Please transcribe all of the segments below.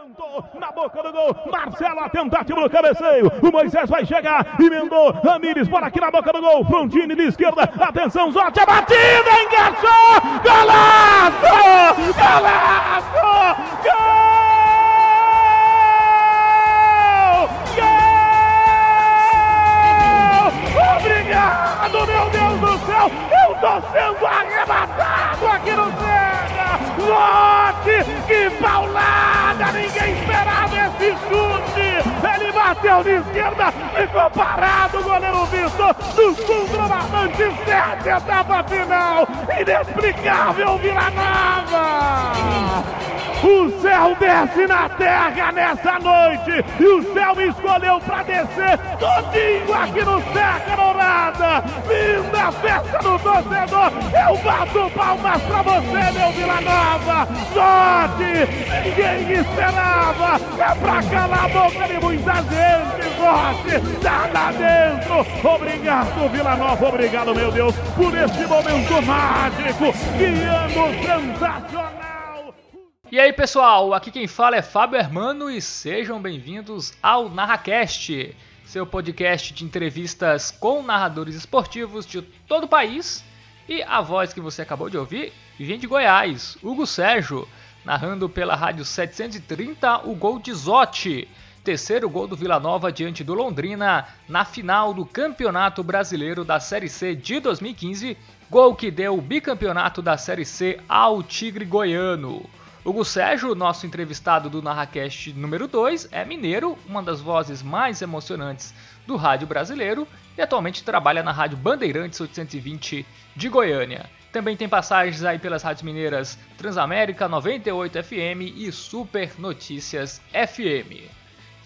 Levantou na boca do gol. Marcelo, a tentativa do cabeceio. O Moisés vai chegar. Emendou. Ramires, bola aqui na boca do gol. Frontini de esquerda. Atenção, Zotti. A batida. Engaixou. Golaço! Golaço! Gol! Obrigado, meu Deus do céu! Eu tô sendo arrebatado aqui no Serra! Zotti! Que paulada! Ninguém esperava esse chute! Ele bateu de esquerda, ficou parado o goleiro Vitor do Sul Marmante, sete etapa final! Inexplicável Vila Nova! O céu desce na terra nessa noite e o céu me escolheu para descer todinho aqui no Serra Dourada. Linda festa do torcedor. Eu bato palmas para você, meu Vila Nova. Sorte, ninguém esperava. É para calar a boca de muita gente, Sorte. Tá lá dentro. Obrigado, Vila Nova. Obrigado, meu Deus, por esse momento mágico. Que ano sensacional. E aí pessoal, aqui quem fala é Fábio Hermano e sejam bem-vindos ao NarraCast, seu podcast de entrevistas com narradores esportivos de todo o país. E a voz que você acabou de ouvir vem de Goiás, Hugo Sérgio, narrando pela rádio 730 o gol de Zotti, terceiro gol do Vila Nova diante do Londrina na final do Campeonato Brasileiro da Série C de 2015, gol que deu o bicampeonato da Série C ao Tigre Goiano. Hugo Sérgio, nosso entrevistado do NarraCast número 2, é mineiro, uma das vozes mais emocionantes do rádio brasileiro e atualmente trabalha na Rádio Bandeirantes 820 de Goiânia. Também tem passagens aí pelas rádios mineiras Transamérica 98 FM e Super Notícias FM.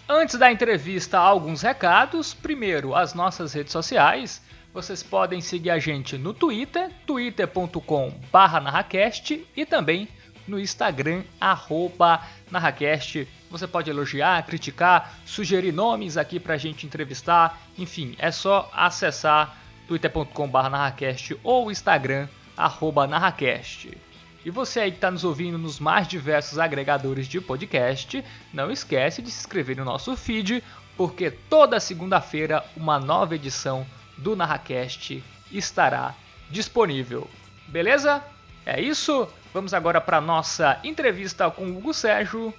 Antes da entrevista, alguns recados. Primeiro, as nossas redes sociais. Vocês podem seguir a gente no Twitter, twitter.com/narracast e também no Instagram, arroba Narracast. Você pode elogiar, criticar, sugerir nomes aqui pra gente entrevistar. Enfim, é só acessar twitter.com.br narracast ou Instagram, arroba narracast. E você aí que está nos ouvindo nos mais diversos agregadores de podcast, não esquece de se inscrever no nosso feed, porque toda segunda-feira uma nova edição do Narracast estará disponível. Beleza? É isso? Vamos agora para nossa entrevista com o Hugo Sérgio.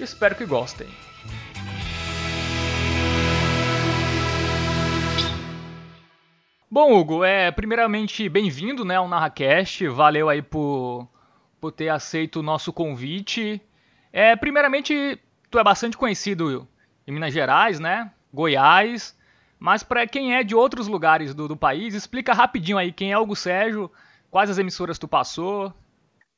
Espero que gostem. Bom, Hugo, é, primeiramente, bem-vindo né, ao NarraCast. Valeu aí por, por ter aceito o nosso convite. É, primeiramente, tu é bastante conhecido em Minas Gerais, né? Goiás. Mas para quem é de outros lugares do, do país, explica rapidinho aí quem é o Hugo Sérgio, quais as emissoras tu passou,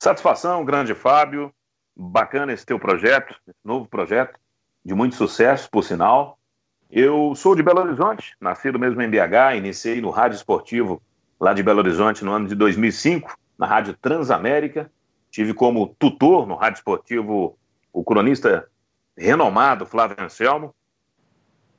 Satisfação, grande Fábio. Bacana esse teu projeto, esse novo projeto, de muito sucesso, por sinal. Eu sou de Belo Horizonte, nascido mesmo em BH, iniciei no rádio esportivo lá de Belo Horizonte no ano de 2005, na Rádio Transamérica. Tive como tutor no rádio esportivo o cronista renomado Flávio Anselmo.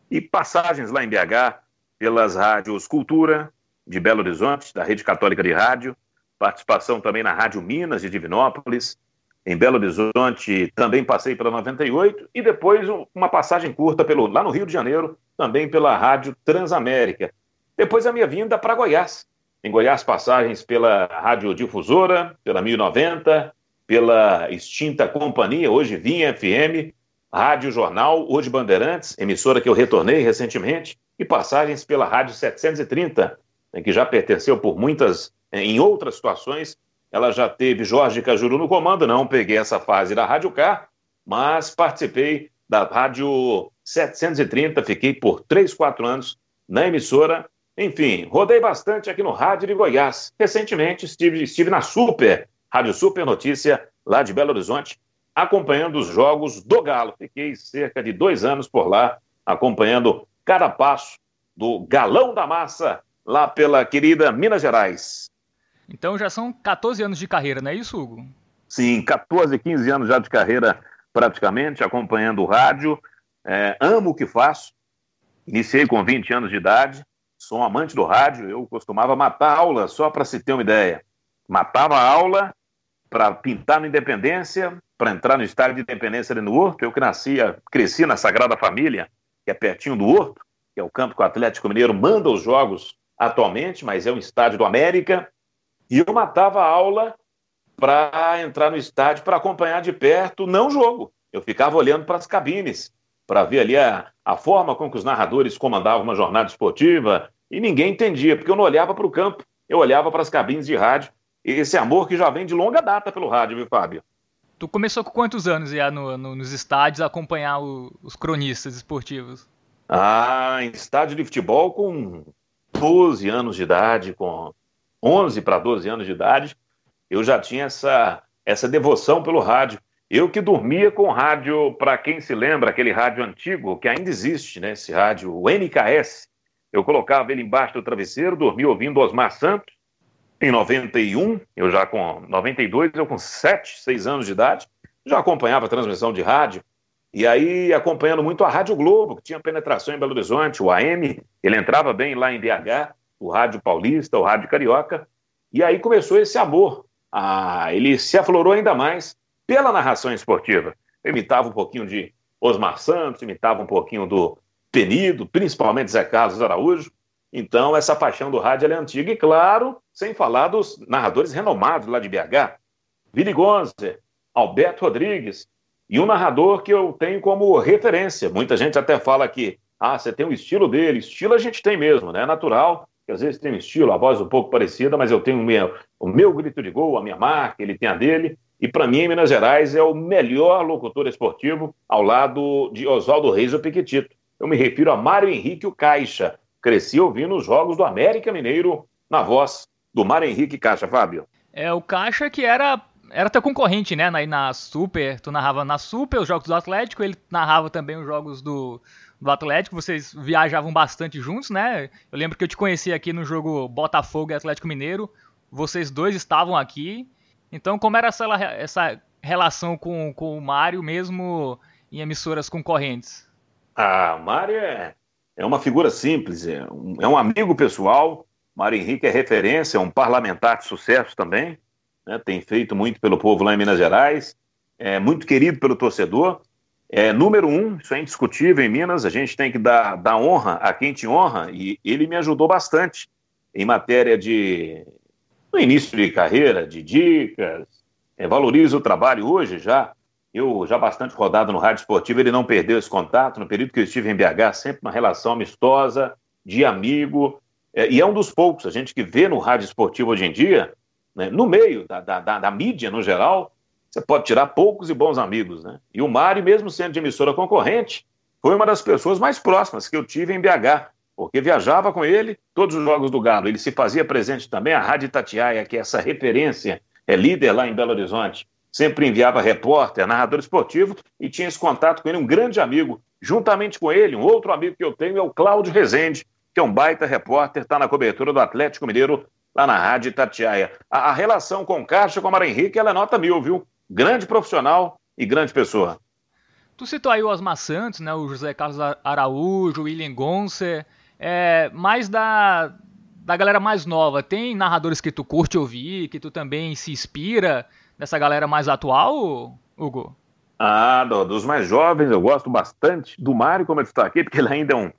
E passagens lá em BH pelas rádios Cultura, de Belo Horizonte, da Rede Católica de Rádio, participação também na Rádio Minas de Divinópolis, em Belo Horizonte também passei pela 98 e depois uma passagem curta pelo lá no Rio de Janeiro, também pela Rádio Transamérica. Depois a minha vinda para Goiás. Em Goiás passagens pela Rádio Difusora, pela 1090, pela extinta companhia, hoje Vinha FM, Rádio Jornal, hoje Bandeirantes, emissora que eu retornei recentemente, e passagens pela Rádio 730, né, que já pertenceu por muitas em outras situações, ela já teve Jorge Cajuru no comando, não peguei essa fase da Rádio Car, mas participei da Rádio 730, fiquei por 3, 4 anos na emissora. Enfim, rodei bastante aqui no Rádio de Goiás. Recentemente estive, estive na Super, Rádio Super Notícia, lá de Belo Horizonte, acompanhando os jogos do Galo. Fiquei cerca de dois anos por lá, acompanhando cada passo do Galão da Massa, lá pela querida Minas Gerais. Então já são 14 anos de carreira, não é isso, Hugo? Sim, 14, 15 anos já de carreira praticamente, acompanhando o rádio. É, amo o que faço. Iniciei com 20 anos de idade, sou um amante do rádio. Eu costumava matar aula, só para se ter uma ideia. Matava aula para pintar no Independência, para entrar no estádio de Independência ali no Horto. Eu que nasci, cresci na Sagrada Família, que é pertinho do Horto, que é o campo que o Atlético Mineiro manda os jogos atualmente, mas é um estádio do América. E eu matava a aula para entrar no estádio para acompanhar de perto, não o jogo. Eu ficava olhando para as cabines, para ver ali a, a forma com que os narradores comandavam uma jornada esportiva, e ninguém entendia, porque eu não olhava para o campo, eu olhava para as cabines de rádio. Esse amor que já vem de longa data pelo rádio, viu, Fábio? Tu começou com quantos anos já no, no, nos estádios a acompanhar o, os cronistas esportivos? Ah, em estádio de futebol com 12 anos de idade, com 11 para 12 anos de idade, eu já tinha essa, essa devoção pelo rádio. Eu que dormia com rádio, para quem se lembra, aquele rádio antigo, que ainda existe, né? Esse rádio, o NKS. Eu colocava ele embaixo do travesseiro, dormia ouvindo Osmar Santos. Em 91, eu já com 92, eu com 7, 6 anos de idade, já acompanhava a transmissão de rádio. E aí, acompanhando muito a Rádio Globo, que tinha penetração em Belo Horizonte, o AM, ele entrava bem lá em BH, o Rádio Paulista, o Rádio Carioca. E aí começou esse amor. Ah, ele se aflorou ainda mais pela narração esportiva. Eu imitava um pouquinho de Osmar Santos, imitava um pouquinho do Penido, principalmente Zé Carlos Araújo. Então, essa paixão do rádio é antiga. E, claro, sem falar dos narradores renomados lá de BH. Vili Gonzer, Alberto Rodrigues, e um narrador que eu tenho como referência. Muita gente até fala que, ah, você tem o estilo dele. Estilo a gente tem mesmo, né? É natural, que às vezes tem um estilo, a voz um pouco parecida, mas eu tenho o meu, o meu grito de gol, a minha marca, ele tem a dele. E para mim, em Minas Gerais, é o melhor locutor esportivo ao lado de Oswaldo Reis ou Piquetito. Eu me refiro a Mário Henrique o Caixa. Cresci ouvindo os jogos do América Mineiro na voz do Mário Henrique Caixa, Fábio. É, o Caixa que era era teu concorrente, né? Na, na Super, tu narrava na Super os jogos do Atlético, ele narrava também os jogos do, do Atlético, vocês viajavam bastante juntos, né? Eu lembro que eu te conheci aqui no jogo Botafogo e Atlético Mineiro, vocês dois estavam aqui, então, como era essa, essa relação com, com o Mário, mesmo em emissoras concorrentes? Ah, o Mário é, é uma figura simples, é um, é um amigo pessoal. Mário Henrique é referência, é um parlamentar de sucesso também, né, tem feito muito pelo povo lá em Minas Gerais, é muito querido pelo torcedor. É, número um, isso é indiscutível em Minas, a gente tem que dar, dar honra a quem te honra, e ele me ajudou bastante em matéria de no início de carreira, de dicas, é, valoriza o trabalho hoje já. Eu já bastante rodado no rádio esportivo, ele não perdeu esse contato. No período que eu estive em BH, sempre uma relação amistosa, de amigo. É, e é um dos poucos, a gente que vê no rádio esportivo hoje em dia, né, no meio da, da, da, da mídia no geral, você pode tirar poucos e bons amigos. Né? E o Mário, mesmo sendo de emissora concorrente, foi uma das pessoas mais próximas que eu tive em BH porque viajava com ele todos os jogos do Galo. Ele se fazia presente também. A Rádio Tatiaia, que é essa referência, é líder lá em Belo Horizonte, sempre enviava repórter, narrador esportivo e tinha esse contato com ele, um grande amigo. Juntamente com ele, um outro amigo que eu tenho é o Cláudio Rezende, que é um baita repórter, está na cobertura do Atlético Mineiro lá na Rádio Tatiaia. A, a relação com o Caixa, com o Mara Henrique, ela é nota mil, viu? Grande profissional e grande pessoa. Tu citou aí o Osmar Santos, né, o José Carlos Araújo, o William Gonce, é, mais da, da galera mais nova, tem narradores que tu curte ouvir, que tu também se inspira nessa galera mais atual, Hugo? Ah, dos mais jovens eu gosto bastante do Mário, como ele está aqui, porque ele ainda é um,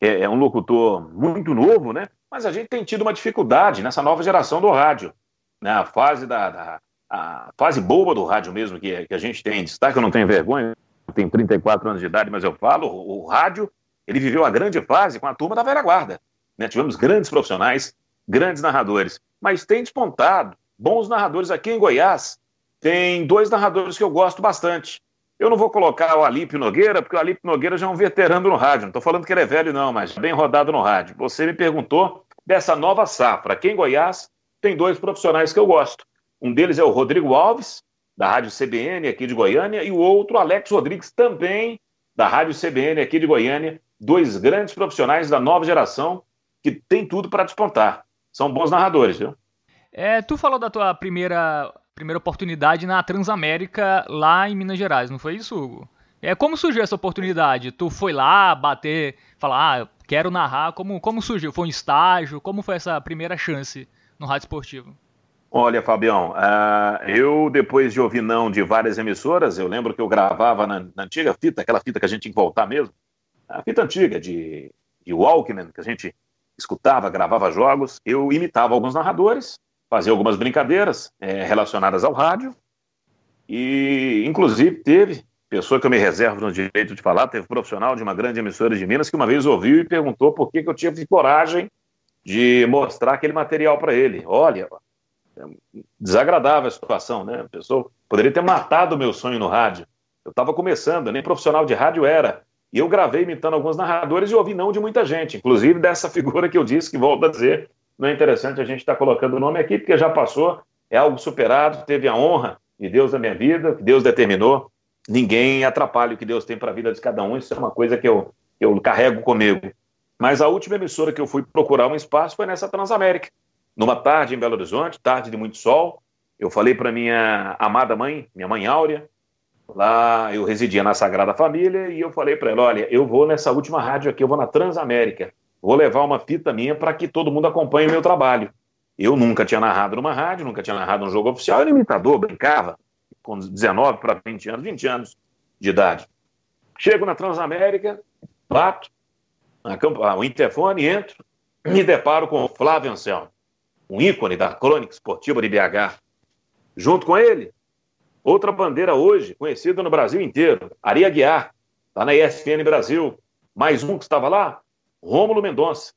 é, é, um locutor muito novo, né? Mas a gente tem tido uma dificuldade nessa nova geração do rádio. Né? A fase da, da a fase boa do rádio mesmo que, que a gente tem destaque, eu não tenho vergonha, eu tenho 34 anos de idade, mas eu falo, o, o rádio ele viveu a grande fase com a turma da velha guarda. Né? Tivemos grandes profissionais, grandes narradores, mas tem despontado bons narradores aqui em Goiás. Tem dois narradores que eu gosto bastante. Eu não vou colocar o Alípio Nogueira, porque o Alípio Nogueira já é um veterano no rádio. Não estou falando que ele é velho, não, mas bem rodado no rádio. Você me perguntou dessa nova safra. Aqui em Goiás tem dois profissionais que eu gosto. Um deles é o Rodrigo Alves, da Rádio CBN aqui de Goiânia, e o outro, Alex Rodrigues, também da Rádio CBN aqui de Goiânia, dois grandes profissionais da nova geração que tem tudo para despontar. São bons narradores, viu? É, tu falou da tua primeira, primeira oportunidade na Transamérica lá em Minas Gerais, não foi isso, Hugo? É, como surgiu essa oportunidade? Tu foi lá bater, falar, ah, quero narrar, como, como surgiu? Foi um estágio? Como foi essa primeira chance no rádio esportivo? Olha, Fabião, uh, eu depois de ouvir não de várias emissoras, eu lembro que eu gravava na, na, antiga fita, aquela fita que a gente tinha que voltar mesmo, a fita antiga de, de Walkman, que a gente escutava, gravava jogos, eu imitava alguns narradores, fazia algumas brincadeiras é, relacionadas ao rádio, e inclusive teve pessoa que eu me reservo no direito de falar, teve um profissional de uma grande emissora de Minas que uma vez ouviu e perguntou por que, que eu tinha coragem de mostrar aquele material para ele. Olha, desagradável a situação, né? A pessoa poderia ter matado o meu sonho no rádio. Eu estava começando, nem profissional de rádio era. E eu gravei imitando alguns narradores e ouvi não de muita gente, inclusive dessa figura que eu disse, que volto a dizer, não é interessante a gente estar tá colocando o nome aqui, porque já passou, é algo superado, teve a honra de Deus na minha vida, que Deus determinou. Ninguém atrapalha o que Deus tem para a vida de cada um, isso é uma coisa que eu, eu carrego comigo. Mas a última emissora que eu fui procurar um espaço foi nessa Transamérica. Numa tarde em Belo Horizonte, tarde de muito sol, eu falei para minha amada mãe, minha mãe Áurea, lá eu residia na Sagrada Família, e eu falei para ela: olha, eu vou nessa última rádio aqui, eu vou na Transamérica, vou levar uma fita minha para que todo mundo acompanhe o meu trabalho. Eu nunca tinha narrado numa rádio, nunca tinha narrado um jogo oficial, eu era imitador, brincava, com 19 para 20 anos, 20 anos de idade. Chego na Transamérica, bato, o interfone, entro, me deparo com o Flávio Anselmo, um ícone da crônica esportiva de BH. Junto com ele, outra bandeira hoje, conhecida no Brasil inteiro, Ari Aguiar, está na ESPN Brasil. Mais um que estava lá, Rômulo Mendonça,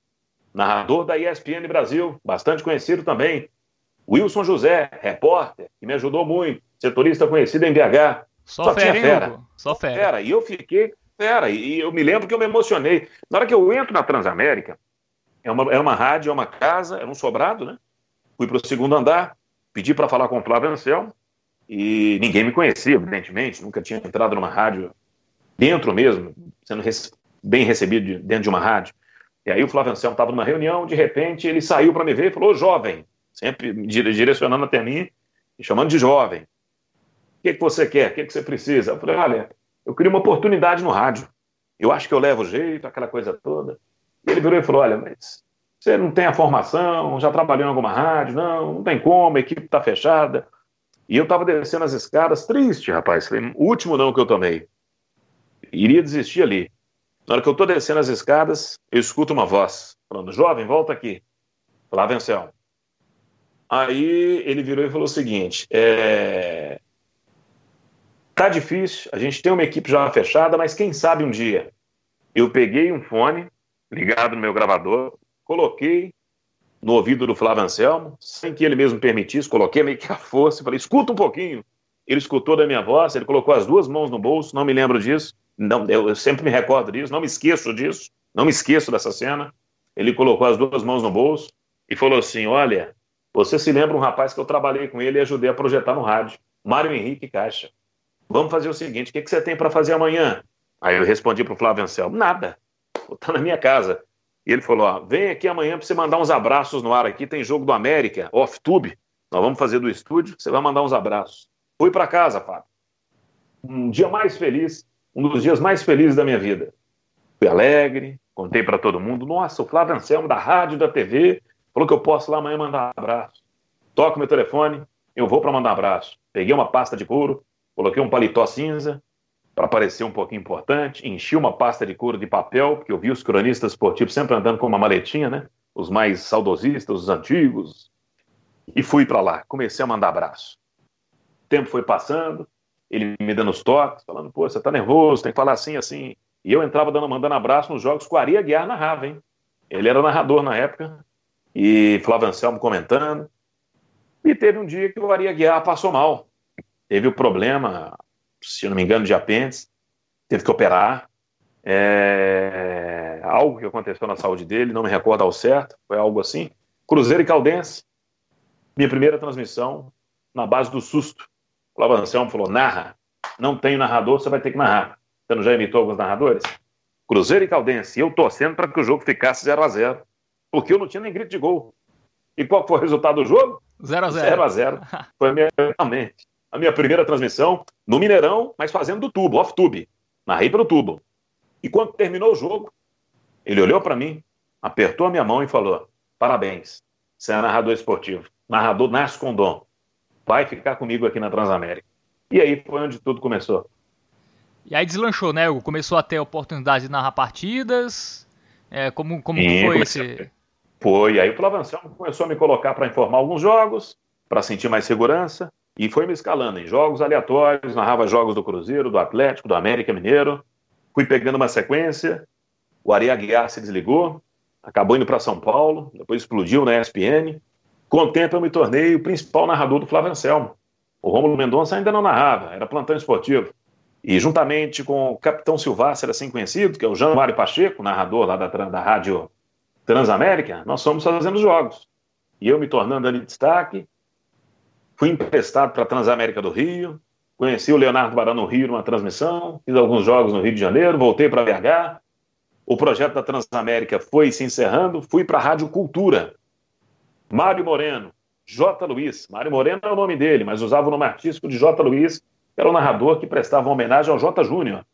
narrador da ESPN Brasil, bastante conhecido também. Wilson José, repórter, que me ajudou muito, setorista conhecido em BH. Só, Só fera, tinha fera. Só fera. fera. E eu fiquei Pera, e eu me lembro que eu me emocionei. Na hora que eu entro na Transamérica, é uma, era uma rádio, é uma casa, era um sobrado, né? Fui para o segundo andar, pedi para falar com o Flávio Anselmo, e ninguém me conhecia, evidentemente, nunca tinha entrado numa rádio dentro mesmo, sendo bem recebido dentro de uma rádio. E aí o Flávio Anselmo estava numa reunião, de repente ele saiu para me ver e falou, jovem, sempre direcionando até mim, me chamando de jovem. O que, que você quer? O que, que você precisa? Eu falei, olha, eu queria uma oportunidade no rádio. Eu acho que eu levo jeito, aquela coisa toda. Ele virou e falou: Olha, mas você não tem a formação, já trabalhou em alguma rádio? Não, não tem como, a equipe está fechada. E eu estava descendo as escadas, triste, rapaz. Foi o último não que eu tomei. Iria desistir ali. Na hora que eu estou descendo as escadas, eu escuto uma voz falando: Jovem, volta aqui. Lá venceu. Aí ele virou e falou o seguinte: é, Tá difícil, a gente tem uma equipe já fechada, mas quem sabe um dia. Eu peguei um fone ligado no meu gravador, coloquei no ouvido do Flávio Anselmo, sem que ele mesmo permitisse, coloquei meio que a força falei: escuta um pouquinho. Ele escutou da minha voz, ele colocou as duas mãos no bolso, não me lembro disso, não, eu, eu sempre me recordo disso, não me esqueço disso, não me esqueço dessa cena. Ele colocou as duas mãos no bolso e falou assim: Olha, você se lembra um rapaz que eu trabalhei com ele e ajudei a projetar no rádio, Mário Henrique Caixa. Vamos fazer o seguinte: o que, que você tem para fazer amanhã? Aí eu respondi para o Flávio Anselmo: nada, vou estar na minha casa. E ele falou: ó, vem aqui amanhã para você mandar uns abraços no ar aqui. Tem jogo do América, off-tube. Nós vamos fazer do estúdio, você vai mandar uns abraços. Fui para casa, Fábio. Um dia mais feliz, um dos dias mais felizes da minha vida. Fui alegre, contei para todo mundo. Nossa, o Flávio Anselmo da rádio, da TV, falou que eu posso lá amanhã mandar abraço. Toco meu telefone, eu vou para mandar abraço. Peguei uma pasta de couro, Coloquei um paletó cinza para parecer um pouquinho importante, enchi uma pasta de couro de papel, porque eu vi os cronistas esportivos sempre andando com uma maletinha, né? Os mais saudosistas, os antigos. E fui para lá, comecei a mandar abraço. O tempo foi passando, ele me dando os toques, falando, pô, você tá nervoso, tem que falar assim, assim. E eu entrava dando, mandando abraço nos jogos com o Ari Aguiar narrava, hein? Ele era narrador na época, e Flávio Anselmo comentando. E teve um dia que o Ari Aguiar passou mal teve o problema, se não me engano, de apêndice, teve que operar. É, algo que aconteceu na saúde dele, não me recordo ao certo, foi algo assim. Cruzeiro e Caldense, minha primeira transmissão, na base do susto. O Flávio Anselmo falou: narra, não tem narrador, você vai ter que narrar. Você não já imitou alguns narradores? Cruzeiro e Caldense, e eu torcendo para que o jogo ficasse 0 a 0 porque eu não tinha nem grito de gol. E qual foi o resultado do jogo? 0 a 0 0 a 0 Foi minha mente a minha primeira transmissão no Mineirão, mas fazendo do tubo, off-tube. Narrei pelo tubo. E quando terminou o jogo, ele olhou para mim, apertou a minha mão e falou: Parabéns, você é narrador esportivo. narrador Narcio Condom, vai ficar comigo aqui na Transamérica. E aí foi onde tudo começou. E aí deslanchou, né, Hugo? Começou a ter a oportunidade de narrar partidas. É, como como Sim, foi esse. Foi, aí o Anselmo começou a me colocar para informar alguns jogos, para sentir mais segurança, e foi me escalando em jogos aleatórios, narrava jogos do Cruzeiro, do Atlético, do América Mineiro. Fui pegando uma sequência, o Ari Aguiar se desligou, acabou indo para São Paulo, depois explodiu na ESPN. Com o tempo eu me tornei o principal narrador do Flávio Anselmo. O Rômulo Mendonça ainda não narrava, era plantão esportivo. E juntamente com o capitão Silvastre, assim conhecido, que é o Jean Mário Pacheco, narrador lá da, da rádio Transamérica, nós fomos fazendo jogos. E eu me tornando ali destaque, fui emprestado para a Transamérica do Rio, conheci o Leonardo Barão no Rio numa transmissão, fiz alguns jogos no Rio de Janeiro, voltei para BH. O projeto da Transamérica foi se encerrando, fui para a Rádio Cultura. Mário Moreno, J. Luiz. Mário Moreno é o nome dele, mas usava o nome artístico de J. Luiz, que era o narrador que prestava uma homenagem ao J. Júnior.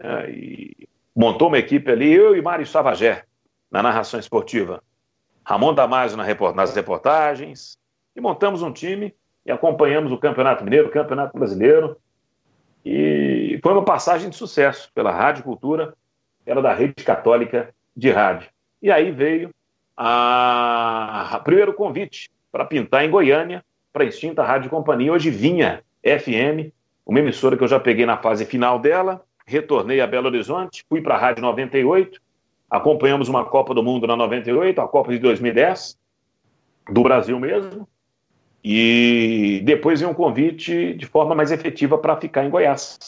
É, e montou uma equipe ali, eu e Mário Savagé na narração esportiva. Ramon Damasio na report nas reportagens. E montamos um time e acompanhamos o Campeonato Mineiro, o Campeonato Brasileiro. E foi uma passagem de sucesso pela Rádio Cultura, era da Rede Católica de Rádio. E aí veio a primeiro convite para pintar em Goiânia, para a extinta Rádio Companhia, hoje vinha FM, uma emissora que eu já peguei na fase final dela, retornei a Belo Horizonte, fui para a Rádio 98, Acompanhamos uma Copa do Mundo na 98, a Copa de 2010, do Brasil mesmo. E depois veio um convite de forma mais efetiva para ficar em Goiás.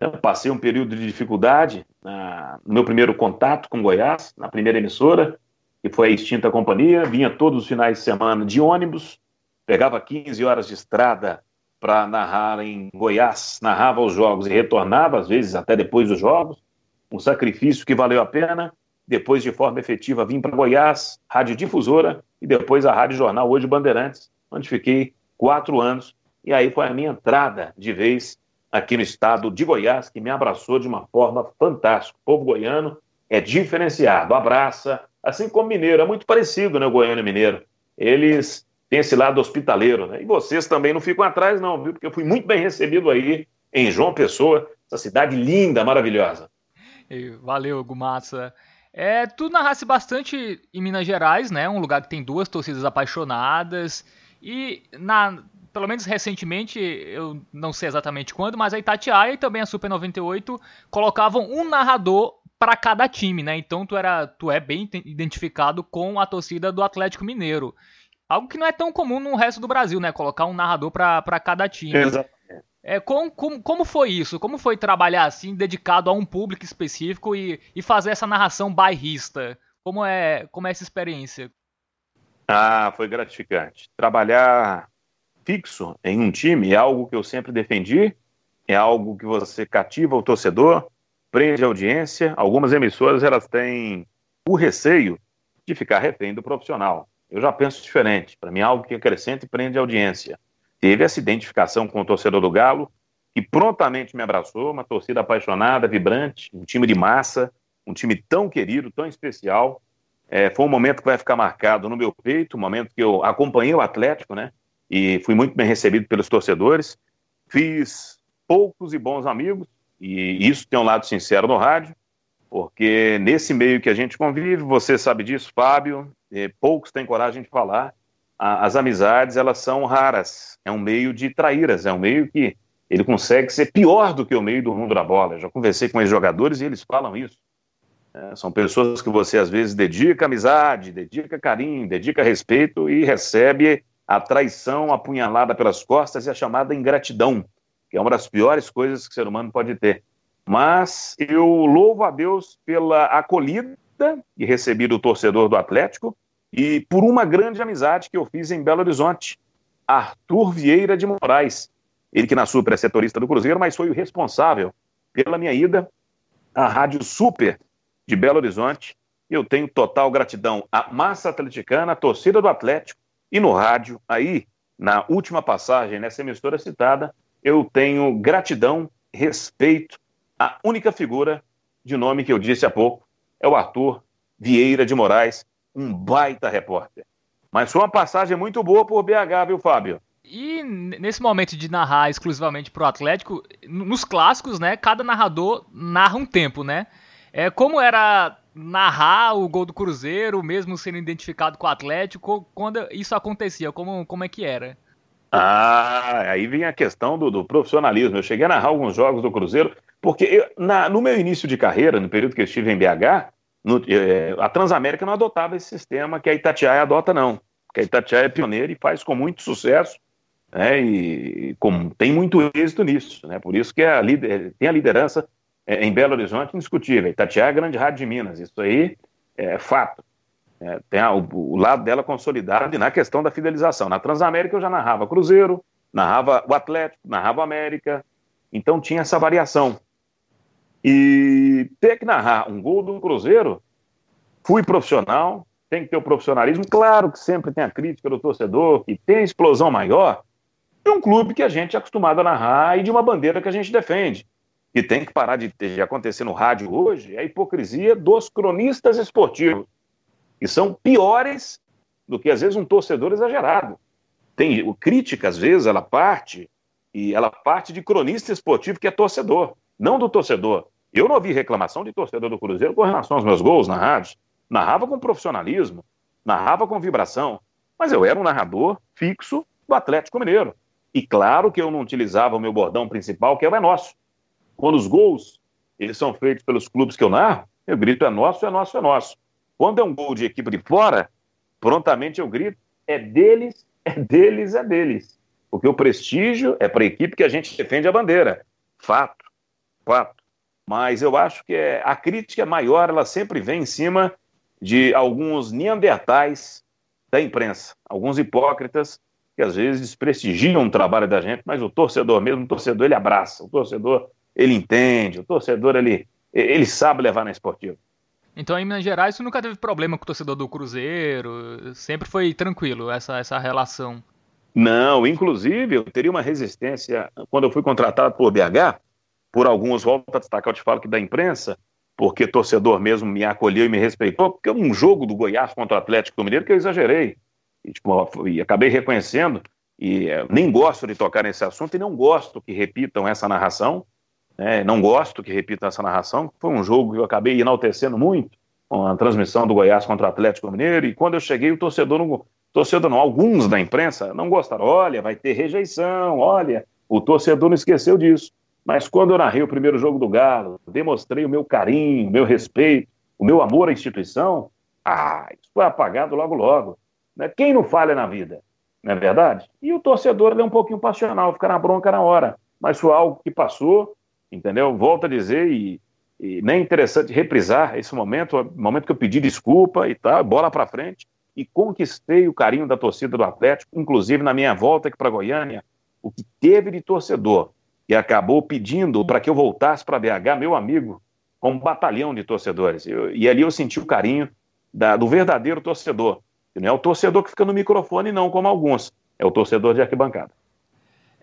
Eu passei um período de dificuldade na, no meu primeiro contato com Goiás, na primeira emissora, que foi a extinta companhia. Vinha todos os finais de semana de ônibus, pegava 15 horas de estrada para narrar em Goiás, narrava os jogos e retornava, às vezes até depois dos jogos. Um sacrifício que valeu a pena depois de forma efetiva vim para Goiás, Rádio Difusora e depois a Rádio Jornal, hoje Bandeirantes, onde fiquei quatro anos. E aí foi a minha entrada de vez aqui no estado de Goiás, que me abraçou de uma forma fantástica. O povo goiano é diferenciado, abraça, assim como mineiro, é muito parecido, né, o goiano mineiro. Eles têm esse lado hospitaleiro, né? E vocês também não ficam atrás, não, viu? Porque eu fui muito bem recebido aí em João Pessoa, essa cidade linda, maravilhosa. Valeu, Gumassa. É, tu narrasse bastante em Minas Gerais, né? Um lugar que tem duas torcidas apaixonadas. E na, pelo menos recentemente, eu não sei exatamente quando, mas a Itatiaia e também a Super 98 colocavam um narrador para cada time, né? Então tu era, tu é bem identificado com a torcida do Atlético Mineiro. Algo que não é tão comum no resto do Brasil, né? Colocar um narrador para cada time. Exato. É, como, como, como foi isso? Como foi trabalhar assim, dedicado a um público específico e, e fazer essa narração bairrista? Como é, como é essa experiência? Ah, foi gratificante. Trabalhar fixo em um time é algo que eu sempre defendi, é algo que você cativa o torcedor, prende a audiência. Algumas emissoras elas têm o receio de ficar refém do profissional. Eu já penso diferente. Para mim, é algo que acrescenta e prende a audiência teve essa identificação com o torcedor do Galo, que prontamente me abraçou, uma torcida apaixonada, vibrante, um time de massa, um time tão querido, tão especial. É, foi um momento que vai ficar marcado no meu peito, um momento que eu acompanhei o Atlético, né? E fui muito bem recebido pelos torcedores. Fiz poucos e bons amigos, e isso tem um lado sincero no rádio, porque nesse meio que a gente convive, você sabe disso, Fábio, poucos têm coragem de falar, a, as amizades elas são raras. É um meio de traíras, é um meio que ele consegue ser pior do que o meio do mundo da bola. Eu já conversei com ex-jogadores e eles falam isso. É, são pessoas que você às vezes dedica amizade, dedica carinho, dedica respeito e recebe a traição apunhalada pelas costas e a chamada ingratidão, que é uma das piores coisas que o ser humano pode ter. Mas eu louvo a Deus pela acolhida e recebi do torcedor do Atlético e por uma grande amizade que eu fiz em Belo Horizonte, Arthur Vieira de Moraes. Ele que na Super é setorista do Cruzeiro, mas foi o responsável pela minha ida à Rádio Super de Belo Horizonte. Eu tenho total gratidão à massa atleticana, à torcida do Atlético e no rádio, aí, na última passagem nessa emissora citada, eu tenho gratidão, respeito à única figura de nome que eu disse há pouco, é o Arthur Vieira de Moraes, um baita repórter. Mas foi uma passagem muito boa por BH, viu, Fábio? E nesse momento de narrar exclusivamente pro Atlético, nos clássicos, né, cada narrador narra um tempo, né? É, como era narrar o gol do Cruzeiro, mesmo sendo identificado com o Atlético, quando isso acontecia, como, como é que era? Ah, aí vem a questão do, do profissionalismo. Eu cheguei a narrar alguns jogos do Cruzeiro, porque eu, na, no meu início de carreira, no período que eu estive em BH, no, é, a Transamérica não adotava esse sistema que a Itatiaia adota, não. Porque a Itatiaia é pioneira e faz com muito sucesso, né, e com, tem muito êxito nisso. Né, por isso que a, tem a liderança é, em Belo Horizonte indiscutível. Itatiaia é grande rádio de Minas, isso aí é fato. É, tem a, o, o, lado dela consolidado e na questão da fidelização. Na Transamérica eu já narrava Cruzeiro, narrava o Atlético, narrava América, então tinha essa variação. E ter que narrar um gol do Cruzeiro, fui profissional, tem que ter o profissionalismo. Claro que sempre tem a crítica do torcedor, que tem a explosão maior de um clube que a gente é acostumado a narrar e de uma bandeira que a gente defende que tem que parar de, de acontecer no rádio hoje é a hipocrisia dos cronistas esportivos, que são piores do que, às vezes, um torcedor exagerado. Tem o crítica, às vezes, ela parte, e ela parte de cronista esportivo que é torcedor, não do torcedor. Eu não ouvi reclamação de torcedor do Cruzeiro com relação aos meus gols na rádio. Narrava com profissionalismo, narrava com vibração, mas eu era um narrador fixo do Atlético Mineiro. E claro que eu não utilizava o meu bordão principal, que é o é nosso. Quando os gols eles são feitos pelos clubes que eu narro, eu grito é nosso, é nosso, é nosso. Quando é um gol de equipe de fora, prontamente eu grito é deles, é deles, é deles. Porque o prestígio é para a equipe que a gente defende a bandeira. Fato, fato. Mas eu acho que é, a crítica maior, ela sempre vem em cima de alguns neandertais da imprensa, alguns hipócritas que às vezes desprestigiam o trabalho da gente, mas o torcedor mesmo, o torcedor ele abraça, o torcedor ele entende, o torcedor ele, ele sabe levar na esportiva. Então, em Minas Gerais, você nunca teve problema com o torcedor do Cruzeiro? Sempre foi tranquilo essa, essa relação? Não, inclusive eu teria uma resistência quando eu fui contratado por BH, por alguns, volto a destacar, eu te falo que da imprensa, porque torcedor mesmo me acolheu e me respeitou, porque é um jogo do Goiás contra o Atlético do Mineiro que eu exagerei. E, tipo, e acabei reconhecendo, e é, nem gosto de tocar nesse assunto e não gosto que repitam essa narração, né? Não gosto que repita essa narração. Foi um jogo que eu acabei enaltecendo muito com a transmissão do Goiás contra o Atlético Mineiro. E quando eu cheguei, o torcedor não, torcedor não, alguns da imprensa não gostaram. Olha, vai ter rejeição. Olha, o torcedor não esqueceu disso. Mas quando eu narrei o primeiro jogo do Galo, demonstrei o meu carinho, o meu respeito, o meu amor à instituição, ah, isso foi apagado logo logo. Né? Quem não falha na vida? Não é verdade? E o torcedor é um pouquinho passional, fica na bronca na hora. Mas foi algo que passou entendeu? Volto a dizer, e, e nem é interessante reprisar esse momento, momento que eu pedi desculpa e tal, bola para frente, e conquistei o carinho da torcida do Atlético, inclusive na minha volta aqui para Goiânia, o que teve de torcedor, e acabou pedindo para que eu voltasse para BH, meu amigo, com um batalhão de torcedores. Eu, e ali eu senti o carinho da, do verdadeiro torcedor. Não é o torcedor que fica no microfone, não, como alguns. É o torcedor de arquibancada.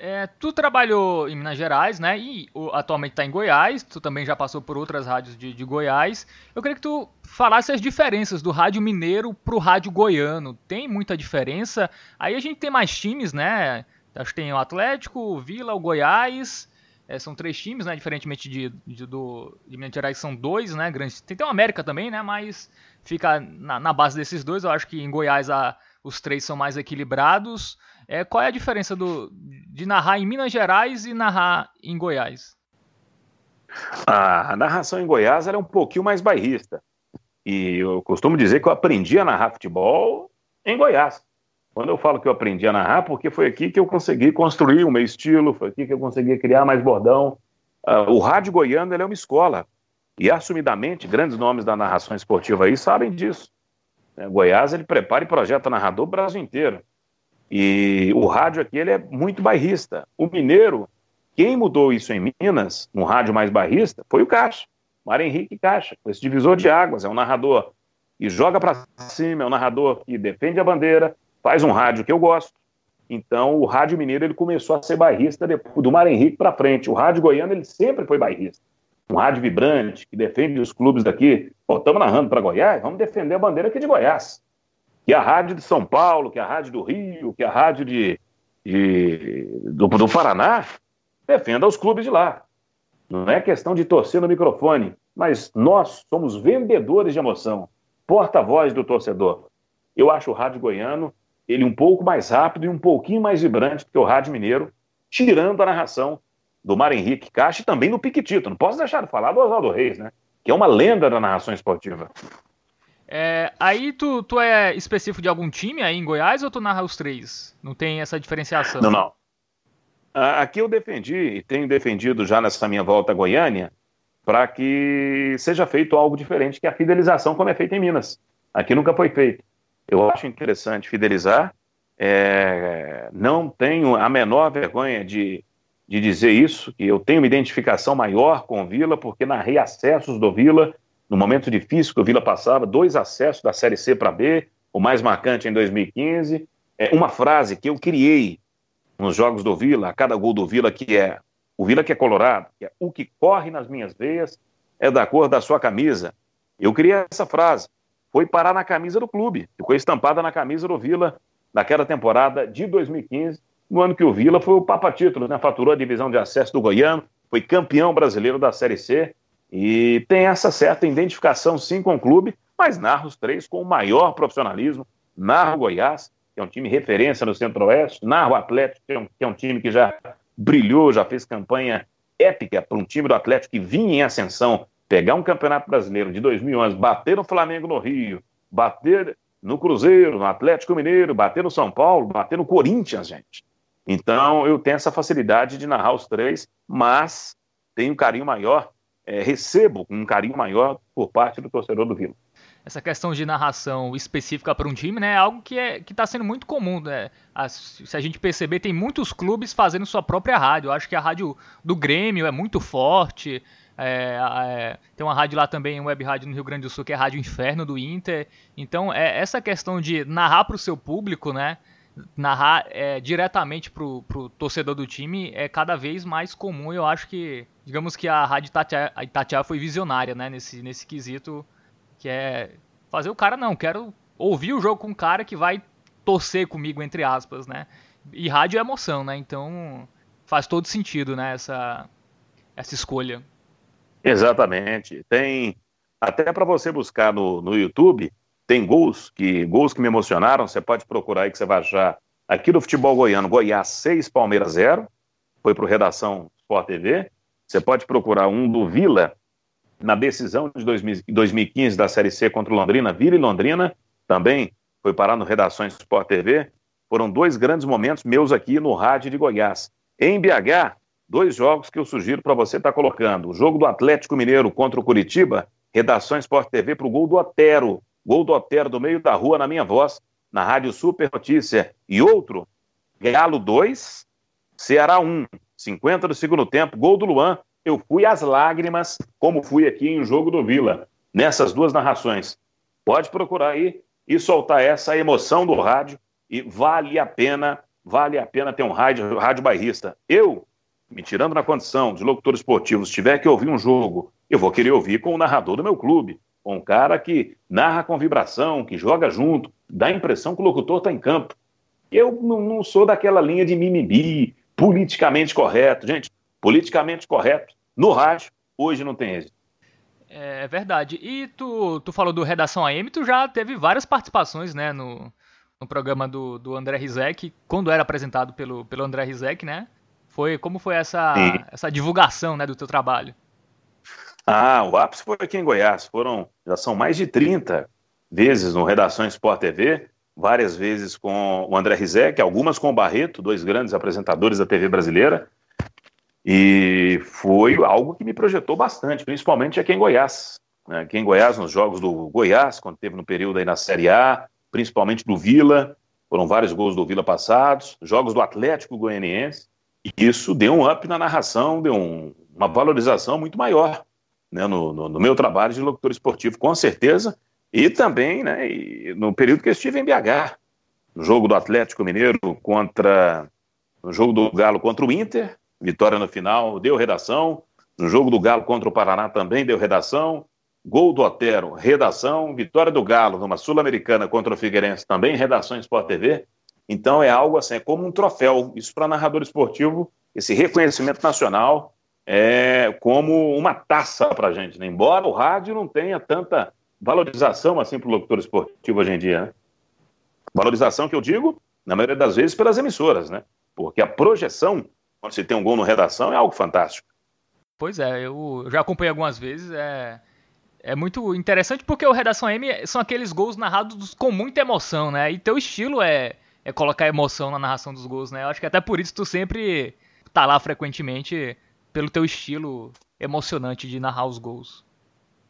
É, tu trabalhou em Minas Gerais, né? E o, atualmente está em Goiás. Tu também já passou por outras rádios de, de, Goiás. Eu queria que tu falasse as diferenças do rádio mineiro pro rádio goiano. Tem muita diferença? Aí a gente tem mais times, né? Acho que tem o Atlético, o Vila, o Goiás. É, são três times, né? Diferentemente de, de, do, de Minas Gerais, são dois, né? Grandes. Tem, tem o América também, né? Mas fica na, na base desses dois. Eu acho que em Goiás a, os três são mais equilibrados. É, qual é a diferença do, de narrar em Minas Gerais e narrar em Goiás? A narração em Goiás é um pouquinho mais bairrista. E eu costumo dizer que eu aprendi a narrar futebol em Goiás. Quando eu falo que eu aprendi a narrar, porque foi aqui que eu consegui construir o meu estilo, foi aqui que eu consegui criar mais bordão. Uh, o rádio goiano é uma escola. E, assumidamente, grandes nomes da narração esportiva aí sabem disso. É, Goiás, ele prepara e projeta narrador o Brasil inteiro. E o rádio aqui ele é muito bairrista. O mineiro, quem mudou isso em Minas, no rádio mais bairrista, foi o Caixa, Mário Henrique Caixa, esse divisor de águas, é um narrador que joga para cima, é um narrador que defende a bandeira, faz um rádio que eu gosto. Então, o rádio mineiro ele começou a ser bairrista depois, do Mário Henrique para frente. O rádio goiano ele sempre foi bairrista. Um rádio vibrante, que defende os clubes daqui. Estamos narrando para Goiás, vamos defender a bandeira aqui de Goiás que a rádio de São Paulo, que a rádio do Rio, que a rádio de, de do, do Paraná defenda os clubes de lá. Não é questão de torcer no microfone, mas nós somos vendedores de emoção, porta-voz do torcedor. Eu acho o rádio goiano ele um pouco mais rápido e um pouquinho mais vibrante do que o rádio mineiro, tirando a narração do Mar Henrique Caixa e também do Piquetito. Não posso deixar de falar do Oswaldo Reis, né? Que é uma lenda da narração esportiva. É, aí tu, tu é específico de algum time aí em Goiás ou tu narra os três? Não tem essa diferenciação? Não, não. Aqui eu defendi e tenho defendido já nessa minha volta a Goiânia para que seja feito algo diferente, que a fidelização como é feita em Minas. Aqui nunca foi feito. Eu acho interessante fidelizar. É, não tenho a menor vergonha de, de dizer isso, que eu tenho uma identificação maior com o Vila, porque narrei acessos do Vila no momento difícil que o Vila passava, dois acessos da Série C para B, o mais marcante em 2015. É uma frase que eu criei nos jogos do Vila, a cada gol do Vila, que é o Vila que é colorado, que é o que corre nas minhas veias é da cor da sua camisa. Eu criei essa frase foi parar na camisa do clube. Ficou estampada na camisa do Vila naquela temporada de 2015, no ano que o Vila foi o Papa Título, né? Faturou a divisão de acesso do Goiano, foi campeão brasileiro da Série C e tem essa certa identificação sim com o clube, mas narra os três com o maior profissionalismo. Narra o Goiás, que é um time referência no Centro-Oeste, narra o Atlético, que é, um, que é um time que já brilhou, já fez campanha épica para um time do Atlético que vinha em ascensão pegar um campeonato brasileiro de 2011, bater no Flamengo no Rio, bater no Cruzeiro, no Atlético Mineiro, bater no São Paulo, bater no Corinthians, gente. Então eu tenho essa facilidade de narrar os três, mas tenho um carinho maior, é, recebo um carinho maior por parte do torcedor do Vila. Essa questão de narração específica para um time, né, é algo que é, está sendo muito comum, né? As, se a gente perceber, tem muitos clubes fazendo sua própria rádio. Eu acho que a rádio do Grêmio é muito forte. É, é, tem uma rádio lá também, uma web rádio no Rio Grande do Sul, que é a Rádio Inferno do Inter. Então, é, essa questão de narrar para o seu público, né? Narrar é, diretamente para o torcedor do time é cada vez mais comum. Eu acho que, digamos que a Rádio Itatiaia, Itatiaia foi visionária, né? Nesse, nesse quesito, que é fazer o cara, não, quero ouvir o jogo com um cara que vai torcer comigo, entre aspas, né? E rádio é emoção, né? Então faz todo sentido, né? Essa, essa escolha. Exatamente. Tem até para você buscar no, no YouTube, tem gols que gols que me emocionaram. Você pode procurar aí que você vai achar aqui no futebol goiano, Goiás 6, Palmeiras 0. Foi para o Redação Sport TV. Você pode procurar um do Vila na decisão de 2015 da Série C contra o Londrina, Vila e Londrina, também foi parar no Redações Sport TV. Foram dois grandes momentos meus aqui no rádio de Goiás. Em BH, dois jogos que eu sugiro para você estar tá colocando. O jogo do Atlético Mineiro contra o Curitiba, redação Sport TV para o gol do Otero. Gol do Otero do meio da rua na minha voz, na Rádio Super Notícia. E outro, Galo 2, Ceará 1. 50 do segundo tempo, gol do Luan. Eu fui às lágrimas, como fui aqui em jogo do Vila, nessas duas narrações. Pode procurar aí e soltar essa emoção do rádio. E vale a pena, vale a pena ter um rádio, rádio bairrista. Eu me tirando na condição de locutor esportivo, se tiver que ouvir um jogo, eu vou querer ouvir com o narrador do meu clube, com um cara que narra com vibração, que joga junto, dá a impressão que o locutor está em campo. Eu não, sou daquela linha de mimimi, politicamente correto. Gente, politicamente correto, no rádio, hoje não tem êxito. É verdade. E tu, tu falou do Redação AM, tu já teve várias participações, né, no, no programa do, do André Rizek, quando era apresentado pelo, pelo André Rizek, né? Foi, como foi essa, essa divulgação né, do teu trabalho? Ah, o ápice foi aqui em Goiás. Foram, já são mais de 30 vezes no Redação Sport TV, várias vezes com o André Rizek, algumas com o Barreto, dois grandes apresentadores da TV brasileira. E foi algo que me projetou bastante, principalmente aqui em Goiás. Né? Aqui em Goiás, nos jogos do Goiás, quando teve no período aí na Série A, principalmente do Vila, foram vários gols do Vila passados, jogos do Atlético Goianiense. E isso deu um up na narração, deu um, uma valorização muito maior né, no, no, no, meu trabalho de locutor esportivo, com certeza, e também né, no período que eu estive em BH, no jogo do Atlético Mineiro contra. no jogo do Galo contra o Inter, vitória no final, deu redação. No jogo do Galo contra o Paraná também deu redação. gol do Otero, redação, vitória do Galo numa Sul-Americana contra o Figueirense, também redação em Sport TV. Então é algo assim, é como um troféu. Isso para narrador esportivo, esse reconhecimento nacional é como uma taça para a gente. Né? Embora o rádio não tenha tanta valorização assim para o locutor esportivo hoje em dia. Né? Valorização que eu digo, na maioria das vezes, pelas emissoras, né? Porque a projeção, quando se tem um gol no redação, é algo fantástico. Pois é, eu já acompanhei algumas vezes, é, é muito interessante porque o Redação M são aqueles gols narrados com muita emoção, né? E teu estilo é, é colocar emoção na narração dos gols, né? Eu acho que até por isso tu sempre tá lá frequentemente pelo teu estilo emocionante de narrar os gols.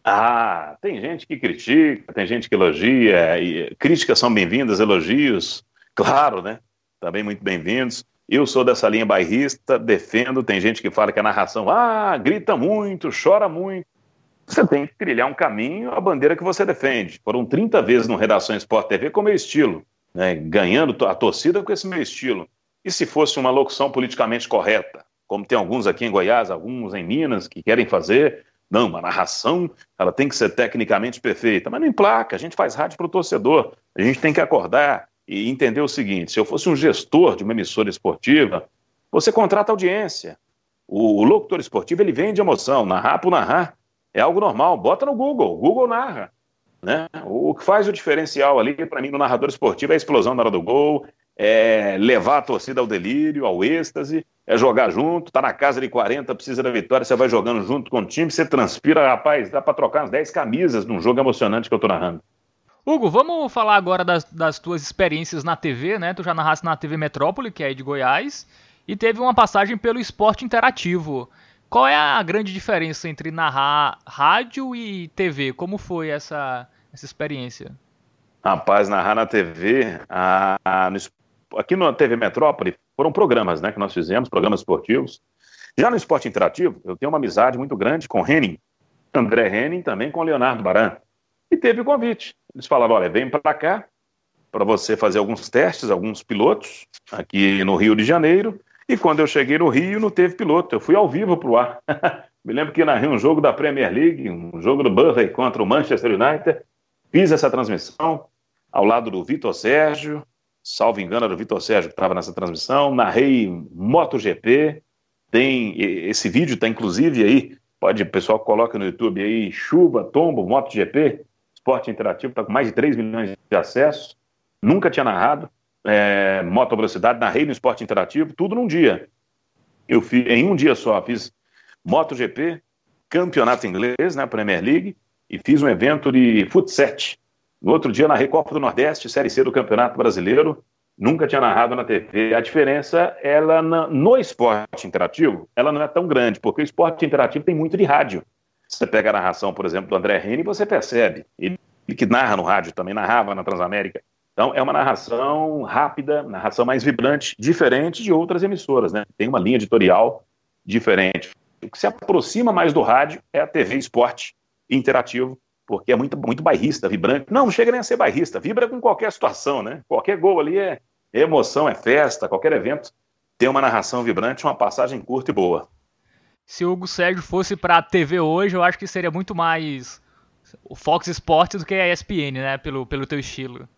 Ah, tem gente que critica, tem gente que elogia, e críticas são bem-vindas, elogios, claro, né? Também muito bem-vindos. Eu sou dessa linha bairrista, defendo. Tem gente que fala que a narração, ah, grita muito, chora muito. Você tem que trilhar um caminho, a bandeira que você defende. Foram 30 vezes no Redação Sport TV com o meu estilo, né, ganhando a torcida com esse meu estilo. E se fosse uma locução politicamente correta, como tem alguns aqui em Goiás, alguns em Minas que querem fazer, não, uma narração, ela tem que ser tecnicamente perfeita, mas não emplaca, a gente faz rádio para o torcedor, a gente tem que acordar, e entender o seguinte: se eu fosse um gestor de uma emissora esportiva, você contrata audiência. O, o locutor esportivo ele vende emoção, narrar por narrar é algo normal. Bota no Google, Google narra. Né? O que faz o diferencial ali, para mim, no narrador esportivo é a explosão na hora do gol, é levar a torcida ao delírio, ao êxtase, é jogar junto, tá na casa de 40, precisa da vitória, você vai jogando junto com o time, você transpira, rapaz, dá para trocar umas 10 camisas num jogo emocionante que eu tô narrando. Hugo, vamos falar agora das, das tuas experiências na TV, né? Tu já narraste na TV Metrópole, que é de Goiás, e teve uma passagem pelo esporte interativo. Qual é a grande diferença entre narrar rádio e TV? Como foi essa, essa experiência? Rapaz, narrar na TV, a, a, no, aqui na TV Metrópole, foram programas né, que nós fizemos, programas esportivos. Já no esporte interativo, eu tenho uma amizade muito grande com Henning, André Henning, também com Leonardo Baran. E teve o convite. Eles falavam: olha, vem para cá para você fazer alguns testes, alguns pilotos aqui no Rio de Janeiro. E quando eu cheguei no Rio, não teve piloto. Eu fui ao vivo para o ar. Me lembro que narrei um jogo da Premier League, um jogo do Burnley contra o Manchester United. Fiz essa transmissão ao lado do Vitor Sérgio, salvo engano, era o Vitor Sérgio que estava nessa transmissão. Narrei MotoGP. Tem esse vídeo, está inclusive aí. Pode, pessoal coloca no YouTube aí, chuva, tombo, MotoGP esporte interativo, está com mais de 3 milhões de acessos. Nunca tinha narrado é, moto velocidade, narrei no esporte interativo, tudo num dia. Eu fiz, em um dia só, fiz MotoGP, campeonato inglês, né, Premier League, e fiz um evento de futset. No outro dia, narrei Copa do Nordeste, Série C do Campeonato Brasileiro. Nunca tinha narrado na TV. A diferença, ela no esporte interativo, ela não é tão grande, porque o esporte interativo tem muito de rádio. Você pega a narração, por exemplo, do André Rene você percebe. Ele que narra no rádio também, narrava na Transamérica. Então, é uma narração rápida, narração mais vibrante, diferente de outras emissoras, né? Tem uma linha editorial diferente. O que se aproxima mais do rádio é a TV Esporte interativo, porque é muito, muito bairrista, vibrante. Não, não chega nem a ser bairrista, vibra com qualquer situação, né? Qualquer gol ali é emoção, é festa, qualquer evento tem uma narração vibrante, uma passagem curta e boa se o Hugo Sérgio fosse para a TV hoje, eu acho que seria muito mais o Fox Sports do que a ESPN, né? Pelo, pelo teu estilo.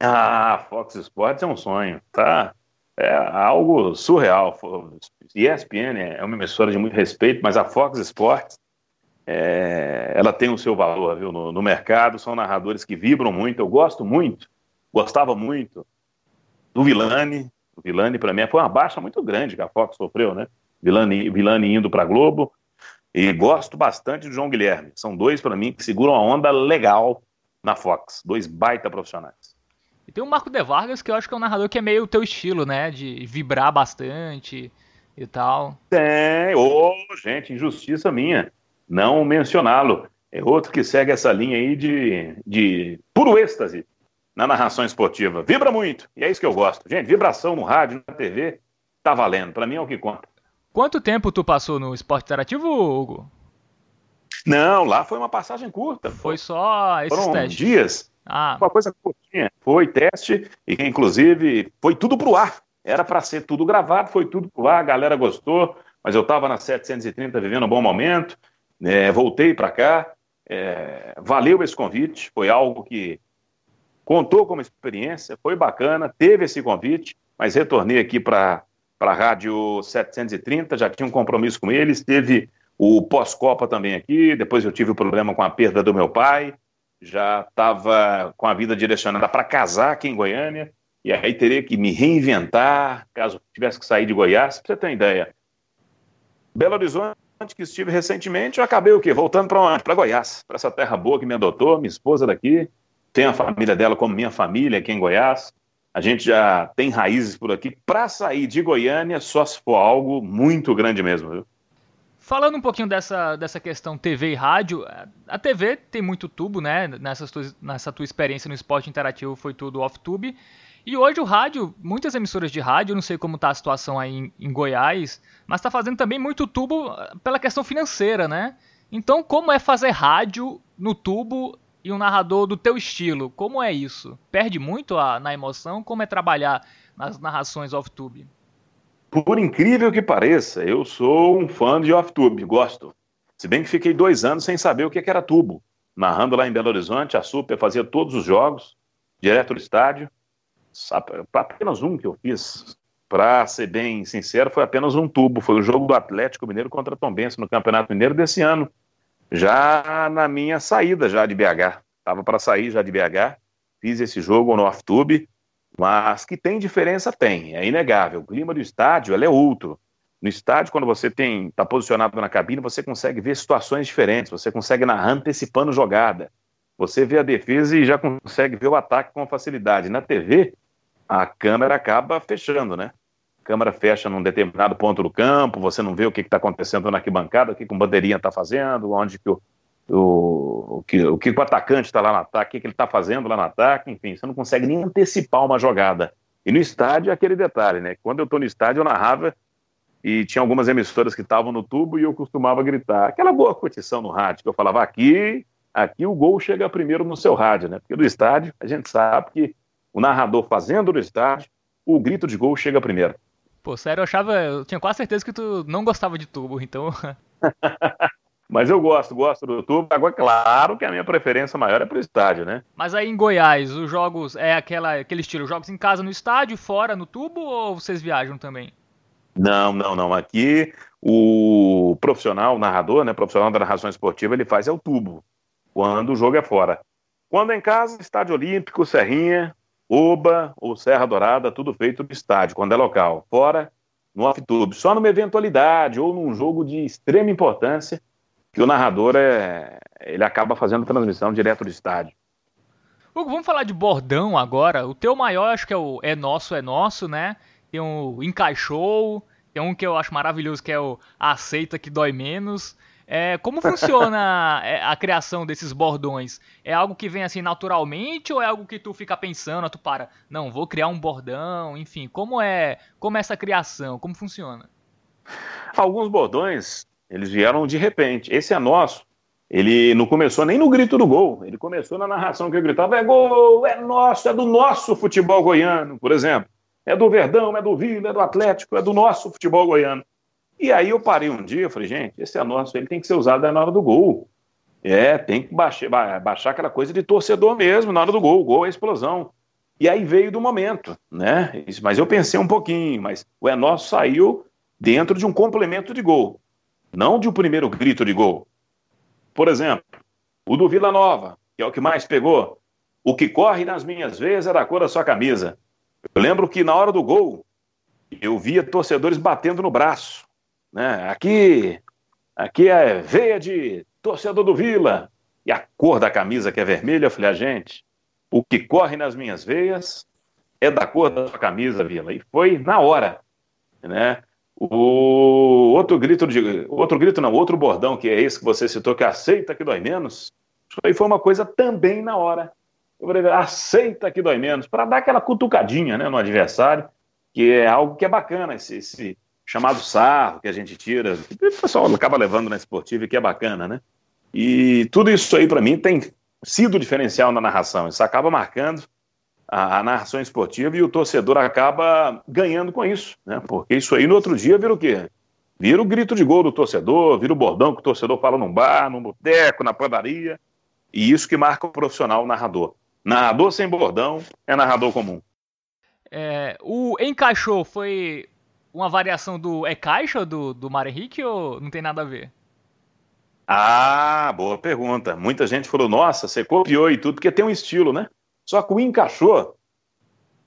Ah, Fox Sports é um sonho, tá? É algo surreal. ESPN é uma emissora de muito respeito, mas a Fox Sports é, ela tem o seu valor viu, no, no, mercado. São narradores que vibram muito. Eu gosto muito, gostava muito do Vilani. O Vilani, para mim, foi uma baixa muito grande que a Fox sofreu, né? Vilani, Vilani indo para Globo. E gosto bastante do João Guilherme. São dois, para mim, que seguram a onda legal na Fox. Dois baita profissionais. E tem o Marco De Vargas, que eu acho que é um narrador que é meio o teu estilo, né? De vibrar bastante e tal. Tem. Ô, oh, gente, injustiça minha. Não mencioná-lo. É outro que segue essa linha aí de, de puro êxtase na narração esportiva. Vibra muito. E é isso que eu gosto. Gente, vibração no rádio, na TV, tá valendo. Para mim é o que conta. Quanto tempo tu passou no esporte interativo, Hugo? Não, lá foi uma passagem curta. Foi só esses Foram testes. dias. Ah. Uma coisa curtinha. Foi teste e inclusive foi tudo pro ar. Era para ser tudo gravado, foi tudo pro ar, a galera gostou, mas eu estava na 730 vivendo um bom momento, é, voltei para cá. É, valeu esse convite, foi algo que contou como experiência, foi bacana, teve esse convite, mas retornei aqui para a Rádio 730, já tinha um compromisso com eles, teve o pós-Copa também aqui, depois eu tive o problema com a perda do meu pai, já estava com a vida direcionada para casar aqui em Goiânia, e aí teria que me reinventar, caso tivesse que sair de Goiás, para você ter uma ideia. Belo Horizonte, que estive recentemente, eu acabei o quê? Voltando para onde? Para Goiás, para essa terra boa que me adotou, minha esposa daqui, tem a família dela como minha família aqui em Goiás. A gente já tem raízes por aqui. Para sair de Goiânia, só se for algo muito grande mesmo, viu? Falando um pouquinho dessa, dessa questão TV e rádio, a TV tem muito tubo, né? Nessa tua, nessa tua experiência no esporte interativo foi tudo off-tube. E hoje o rádio, muitas emissoras de rádio, não sei como está a situação aí em, em Goiás, mas está fazendo também muito tubo ah, pela questão financeira, né? Então, como é fazer rádio no tubo e um narrador do teu estilo? Como é isso? Perde muito a, na emoção? Como é trabalhar nas narrações off-tube? Por incrível que pareça, eu sou um fã de off-tube, gosto. Se bem que fiquei dois anos sem saber o que era tubo. Narrando lá em Belo Horizonte, a Super fazia todos os jogos, direto do estádio apenas um que eu fiz, para ser bem sincero, foi apenas um tubo. Foi o jogo do Atlético Mineiro contra Tom Benson no Campeonato Mineiro desse ano. Já na minha saída já de BH. Estava para sair já de BH. Fiz esse jogo no off-tube. Mas que tem diferença, tem. É inegável. O clima do estádio é outro. No estádio, quando você tem está posicionado na cabine, você consegue ver situações diferentes. Você consegue narrar antecipando jogada. Você vê a defesa e já consegue ver o ataque com facilidade. Na TV, a câmera acaba fechando, né? A câmera fecha num determinado ponto do campo, você não vê o que está acontecendo na arquibancada, o que, que o bandeirinha está fazendo, onde que o, o, o, que, o que o atacante está lá no ataque, o que, que ele está fazendo lá no ataque, enfim, você não consegue nem antecipar uma jogada. E no estádio é aquele detalhe, né? Quando eu estou no estádio, eu narrava e tinha algumas emissoras que estavam no tubo e eu costumava gritar. Aquela boa curtição no rádio, que eu falava aqui, aqui o gol chega primeiro no seu rádio, né? Porque no estádio a gente sabe que o narrador fazendo no estádio, o grito de gol chega primeiro. Pô, sério, eu achava. Eu tinha quase certeza que tu não gostava de tubo, então. Mas eu gosto, gosto do tubo. Agora, claro que a minha preferência maior é pro estádio, né? Mas aí em Goiás, os jogos é aquela, aquele estilo, jogos em casa no estádio, fora no tubo, ou vocês viajam também? Não, não, não. Aqui o profissional, o narrador, né, profissional da narração esportiva, ele faz é o tubo, quando o jogo é fora. Quando é em casa, estádio olímpico, Serrinha, Oba ou Serra Dourada, tudo feito no estádio, quando é local. Fora, no off-tube. Só numa eventualidade ou num jogo de extrema importância que o narrador é, ele acaba fazendo transmissão direto do estádio. Hugo, vamos falar de bordão agora. O teu maior acho que é o É Nosso, É Nosso, né? Tem o Encaixou, tem um que eu acho maravilhoso que é o Aceita que Dói Menos. É, como funciona é, a criação desses bordões? É algo que vem assim naturalmente ou é algo que tu fica pensando, tu para, não, vou criar um bordão, enfim, como é, como é essa criação, como funciona? Alguns bordões, eles vieram de repente. Esse é nosso. Ele não começou nem no grito do gol, ele começou na narração que eu gritava: é gol, é nosso, é do nosso futebol goiano, por exemplo. É do Verdão, é do Vila, é do Atlético, é do nosso futebol goiano. E aí eu parei um dia, eu falei, gente, esse anúncio ele tem que ser usado na hora do gol. É, tem que baixar, baixar aquela coisa de torcedor mesmo na hora do gol. O gol é explosão. E aí veio do momento, né? Mas eu pensei um pouquinho, mas o É Nosso saiu dentro de um complemento de gol, não de um primeiro grito de gol. Por exemplo, o do Vila Nova, que é o que mais pegou. O que corre nas minhas veias é da cor da sua camisa. Eu lembro que na hora do gol, eu via torcedores batendo no braço. Né? Aqui, aqui é veia de torcedor do Vila. E a cor da camisa que é vermelha, eu falei, a ah, gente, o que corre nas minhas veias é da cor da sua camisa, Vila. E foi na hora, né? O outro grito de outro grito não, outro bordão que é esse que você citou que aceita que dói menos. Isso aí foi uma coisa também na hora. Eu falei, aceita que dói menos para dar aquela cutucadinha, né, no adversário, que é algo que é bacana esse, esse chamado sarro que a gente tira, o pessoal acaba levando na esportiva que é bacana, né? E tudo isso aí, para mim, tem sido diferencial na narração. Isso acaba marcando a, a, narração esportiva e o torcedor acaba ganhando com isso, né? Porque isso aí no outro dia vira o quê? Vira o grito de gol do torcedor, vira o bordão que o torcedor fala num bar, num boteco, na padaria. E isso que marca o profissional o narrador. Narrador sem bordão é narrador comum. É, o encaixou foi uma variação do é caixa do, do Mário Henrique ou não tem nada a ver? Ah, boa pergunta. Muita gente falou, nossa, você copiou e tudo, porque tem um estilo, né? Só que o encaixou,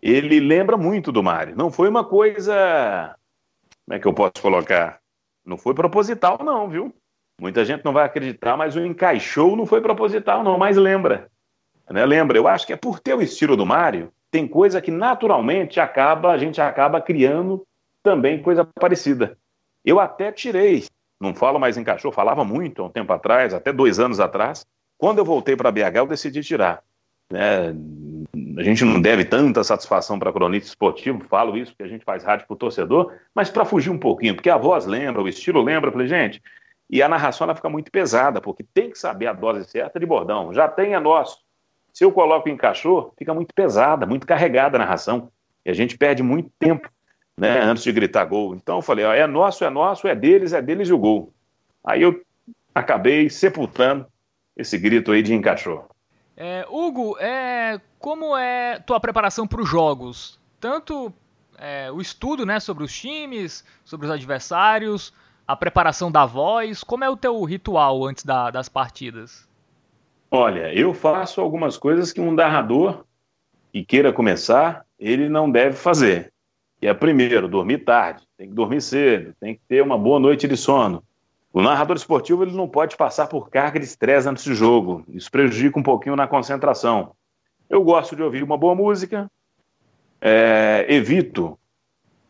ele lembra muito do Mário. Não foi uma coisa. Como é que eu posso colocar? Não foi proposital, não, viu? Muita gente não vai acreditar, mas o encaixou não foi proposital, não, mas lembra. Né? Lembra, eu acho que é por ter o estilo do Mário, tem coisa que naturalmente acaba, a gente acaba criando também coisa parecida. Eu até tirei, não falo mais encaixou, falava muito há um tempo atrás, até dois anos atrás. Quando eu voltei para BH, eu decidi tirar. Né? A gente não deve tanta satisfação para cronista esportivo, falo isso porque a gente faz rádio para o torcedor, mas para fugir um pouquinho, porque a voz lembra, o estilo lembra, eu falei, gente, e a narração ela fica muito pesada, porque tem que saber a dose certa de bordão. Já tem a nosso. Se eu coloco em cachorro, fica muito pesada, muito carregada a narração. E a gente perde muito tempo né, antes de gritar gol. Então eu falei, ó, é nosso, é nosso, é deles, é deles e o gol. Aí eu acabei sepultando esse grito aí de encaixou. É, Hugo, é, como é tua preparação para os jogos? Tanto é, o estudo né, sobre os times, sobre os adversários, a preparação da voz, como é o teu ritual antes da, das partidas? Olha, eu faço algumas coisas que um narrador que queira começar, ele não deve fazer. Que é, primeiro, dormir tarde, tem que dormir cedo, tem que ter uma boa noite de sono. O narrador esportivo ele não pode passar por carga de estresse antes do jogo. Isso prejudica um pouquinho na concentração. Eu gosto de ouvir uma boa música, é, evito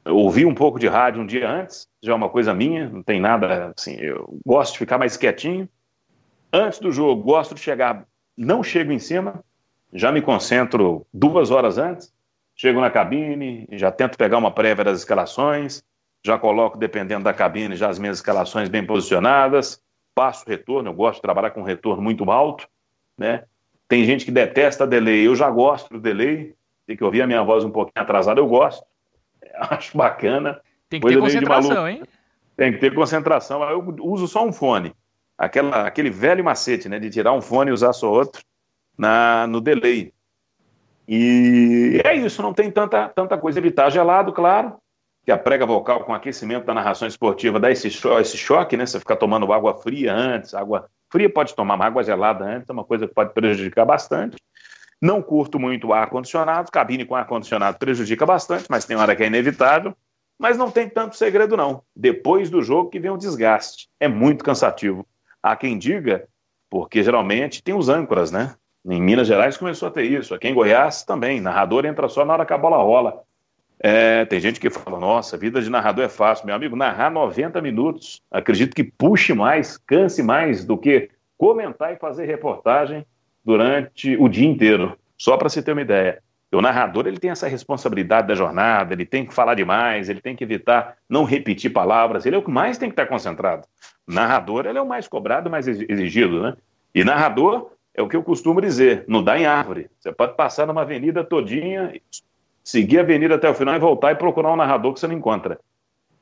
ouvir um pouco de rádio um dia antes, já é uma coisa minha, não tem nada assim. Eu gosto de ficar mais quietinho. Antes do jogo, gosto de chegar, não chego em cima, já me concentro duas horas antes, chego na cabine, já tento pegar uma prévia das escalações já coloco, dependendo da cabine, já as minhas escalações bem posicionadas, passo retorno, eu gosto de trabalhar com retorno muito alto, né? Tem gente que detesta delay, eu já gosto do delay, tem que ouvir a minha voz um pouquinho atrasada, eu gosto, acho bacana. Tem que ter concentração, hein? Tem que ter concentração, eu uso só um fone, Aquela, aquele velho macete, né, de tirar um fone e usar só outro na, no delay. E é isso, não tem tanta, tanta coisa. Evitar gelado, claro, que a prega vocal com aquecimento da narração esportiva dá esse, cho esse choque, né? Você ficar tomando água fria antes, água fria pode tomar, mas água gelada antes é uma coisa que pode prejudicar bastante. Não curto muito ar-condicionado, cabine com ar-condicionado prejudica bastante, mas tem hora que é inevitável. Mas não tem tanto segredo, não. Depois do jogo que vem o desgaste. É muito cansativo. Há quem diga, porque geralmente tem os âncoras, né? Em Minas Gerais começou a ter isso. Aqui em Goiás também. Narrador entra só na hora que a bola rola. É, tem gente que fala, nossa, vida de narrador é fácil. Meu amigo, narrar 90 minutos, acredito que puxe mais, canse mais do que comentar e fazer reportagem durante o dia inteiro. Só para você ter uma ideia. O narrador ele tem essa responsabilidade da jornada, ele tem que falar demais, ele tem que evitar não repetir palavras, ele é o que mais tem que estar concentrado. O narrador ele é o mais cobrado, mais exigido, né? E narrador é o que eu costumo dizer, não dá em árvore. Você pode passar numa avenida todinha, seguir a avenida até o final e voltar e procurar um narrador que você não encontra.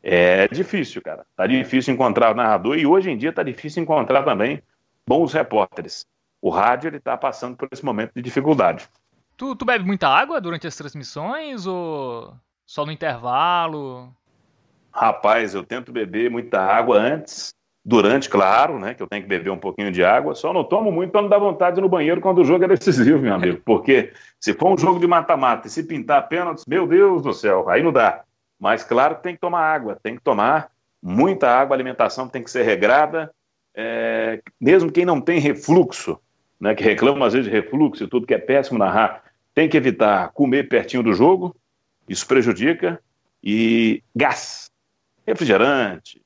É difícil, cara. Tá difícil encontrar o narrador e hoje em dia tá difícil encontrar também bons repórteres. O rádio ele tá passando por esse momento de dificuldade. Tu, tu bebe muita água durante as transmissões ou só no intervalo? Rapaz, eu tento beber muita água antes Durante, claro, né, que eu tenho que beber um pouquinho de água, só não tomo muito para não dar vontade no banheiro quando o jogo é decisivo, meu amigo. Porque se for um jogo de mata-mata e se pintar pênaltis, meu Deus do céu, aí não dá. Mas claro tem que tomar água, tem que tomar muita água, a alimentação tem que ser regrada. É, mesmo quem não tem refluxo, né, que reclama às vezes de refluxo e tudo que é péssimo narrar, tem que evitar comer pertinho do jogo, isso prejudica. E gás, refrigerante,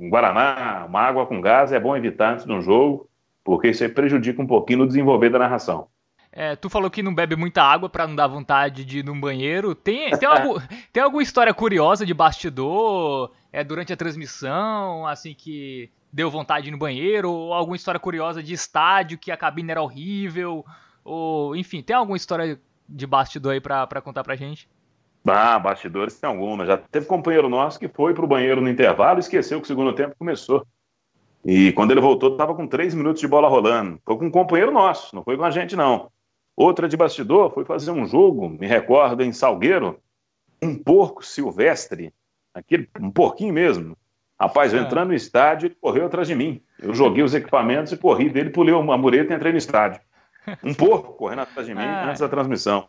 um Guaraná, uma água com gás é bom evitar antes de um jogo, porque isso aí prejudica um pouquinho no desenvolver da narração. É, tu falou que não bebe muita água para não dar vontade de ir num banheiro. Tem, tem, algum, tem alguma história curiosa de bastidor é, durante a transmissão, assim, que deu vontade de ir no banheiro? Ou alguma história curiosa de estádio que a cabine era horrível? Ou, enfim, tem alguma história de bastidor aí pra, pra contar pra gente? Ah, bastidores tem alguma. Já teve companheiro nosso que foi para o banheiro no intervalo e esqueceu que o segundo tempo começou. E quando ele voltou, estava com três minutos de bola rolando. Foi com um companheiro nosso, não foi com a gente, não. Outra de bastidor foi fazer um jogo, me recordo, em Salgueiro, um porco silvestre, aquele, um porquinho mesmo. Rapaz, eu é. entrando no estádio, ele correu atrás de mim. Eu joguei os equipamentos e corri dele, pulei uma mureta e entrei no estádio. Um porco correndo atrás de mim ah. antes da transmissão.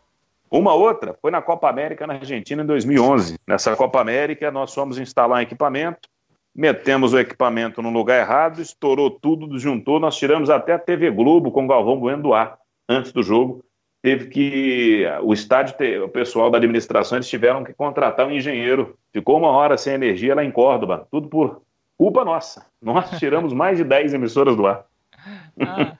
Uma outra foi na Copa América na Argentina em 2011. Nessa Copa América, nós fomos instalar um equipamento, metemos o equipamento no lugar errado, estourou tudo, desjuntou, nós tiramos até a TV Globo com o Galvão Bueno do ar antes do jogo. Teve que. O estádio, o pessoal da administração, eles tiveram que contratar um engenheiro. Ficou uma hora sem energia lá em Córdoba, tudo por culpa nossa. Nós tiramos mais de 10 emissoras do ar. Ah.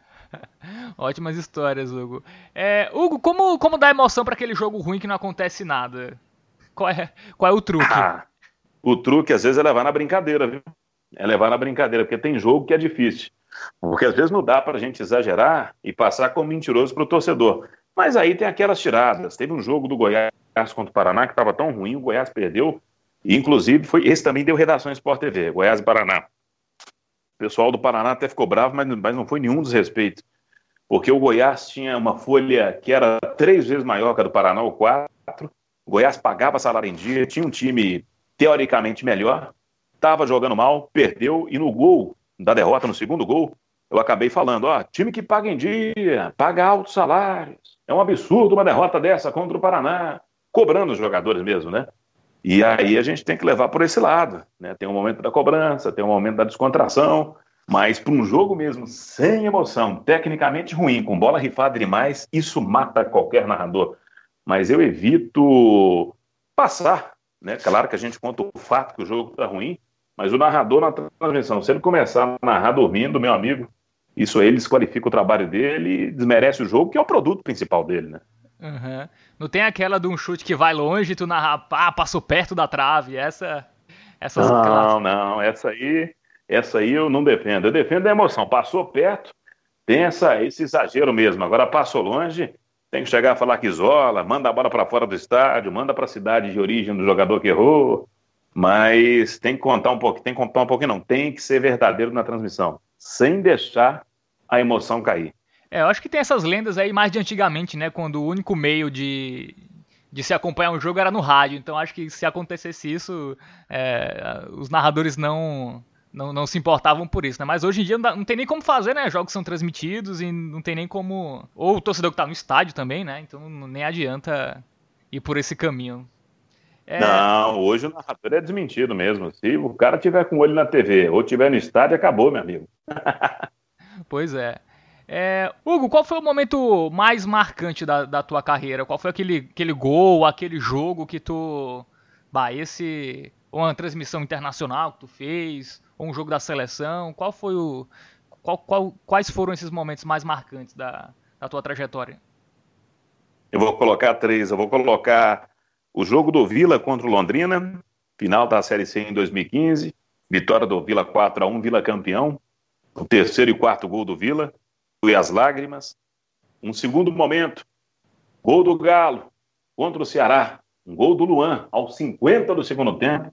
Ótimas histórias, Hugo. É, Hugo, como, como dá emoção para aquele jogo ruim que não acontece nada? Qual é, qual é o truque? Ah, o truque, às vezes, é levar na brincadeira, viu? É levar na brincadeira, porque tem jogo que é difícil. Porque às vezes não dá para a gente exagerar e passar como mentiroso para o torcedor. Mas aí tem aquelas tiradas. Teve um jogo do Goiás contra o Paraná que estava tão ruim, o Goiás perdeu. E, inclusive, foi, esse também deu redação Sport TV, Goiás e Paraná. O pessoal do Paraná até ficou bravo, mas, mas não foi nenhum desrespeito porque o Goiás tinha uma folha que era três vezes maior que a do Paraná, ou quatro. O Goiás pagava salário em dia, tinha um time teoricamente melhor, estava jogando mal, perdeu, e no gol da derrota, no segundo gol, eu acabei falando: ó, time que paga em dia, paga altos salários. É um absurdo uma derrota dessa contra o Paraná, cobrando os jogadores mesmo, né? E aí a gente tem que levar por esse lado, né? Tem um momento da cobrança, tem um momento da descontração, mas para um jogo mesmo sem emoção, tecnicamente ruim, com bola rifada demais, isso mata qualquer narrador. Mas eu evito passar, né? Claro que a gente conta o fato que o jogo está ruim, mas o narrador na transmissão, se ele começar a narrar dormindo, meu amigo, isso aí desqualifica o trabalho dele e desmerece o jogo, que é o produto principal dele, né? Uhum. Não tem aquela de um chute que vai longe e tu narra, ah, passou perto da trave, essa... Essas não, clássicas. não, essa aí essa aí eu não defendo. Eu defendo a emoção. Passou perto, tem essa, esse exagero mesmo. Agora passou longe, tem que chegar a falar que isola, manda a bola para fora do estádio, manda para a cidade de origem do jogador que errou. Mas tem que contar um pouquinho, tem que contar um pouquinho, não. Tem que ser verdadeiro na transmissão, sem deixar a emoção cair. É, eu acho que tem essas lendas aí mais de antigamente, né? Quando o único meio de, de se acompanhar um jogo era no rádio. Então acho que se acontecesse isso, é, os narradores não não, não se importavam por isso, né? Mas hoje em dia não, dá, não, tem nem como fazer, né? Jogos são transmitidos e não tem nem como. Ou o torcedor que tá no estádio também, né? Então nem adianta ir por esse caminho. É... Não, hoje o narrador é desmentido mesmo. Se o cara tiver com o olho na TV ou tiver no estádio, acabou, meu amigo. pois é. é. Hugo, qual foi o momento mais marcante da, da tua carreira? Qual foi aquele, aquele gol, aquele jogo que tu. Bah, esse. Uma transmissão internacional que tu fez? ou um jogo da seleção? Qual foi o qual, qual, quais foram esses momentos mais marcantes da, da tua trajetória? Eu vou colocar três. Eu vou colocar o jogo do Vila contra o Londrina, final da Série C em 2015, vitória do Vila 4 a 1 Vila campeão, o terceiro e quarto gol do Vila, e as lágrimas. Um segundo momento, gol do Galo contra o Ceará, um gol do Luan aos 50 do segundo tempo,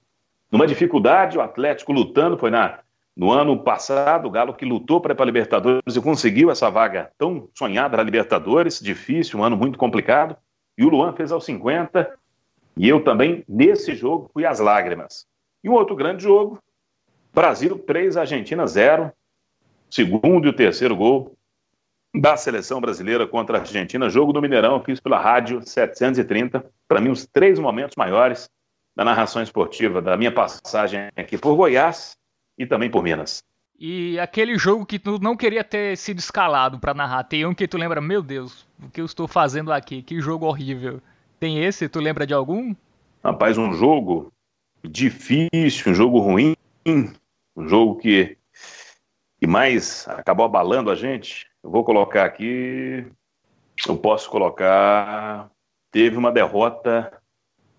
numa dificuldade, o Atlético lutando, foi na, no ano passado, o Galo que lutou para ir para a Libertadores e conseguiu essa vaga tão sonhada na Libertadores, difícil, um ano muito complicado, e o Luan fez aos 50, e eu também, nesse jogo, fui às lágrimas. E um outro grande jogo, Brasil 3, Argentina 0, segundo e o terceiro gol da seleção brasileira contra a Argentina, jogo do Mineirão, fiz pela rádio 730, para mim os três momentos maiores da narração esportiva, da minha passagem aqui por Goiás e também por Minas. E aquele jogo que tu não queria ter sido escalado para narrar, tem um que tu lembra, meu Deus, o que eu estou fazendo aqui? Que jogo horrível. Tem esse, tu lembra de algum? Rapaz, um jogo difícil, um jogo ruim, um jogo que, que mais acabou abalando a gente. Eu vou colocar aqui, eu posso colocar, teve uma derrota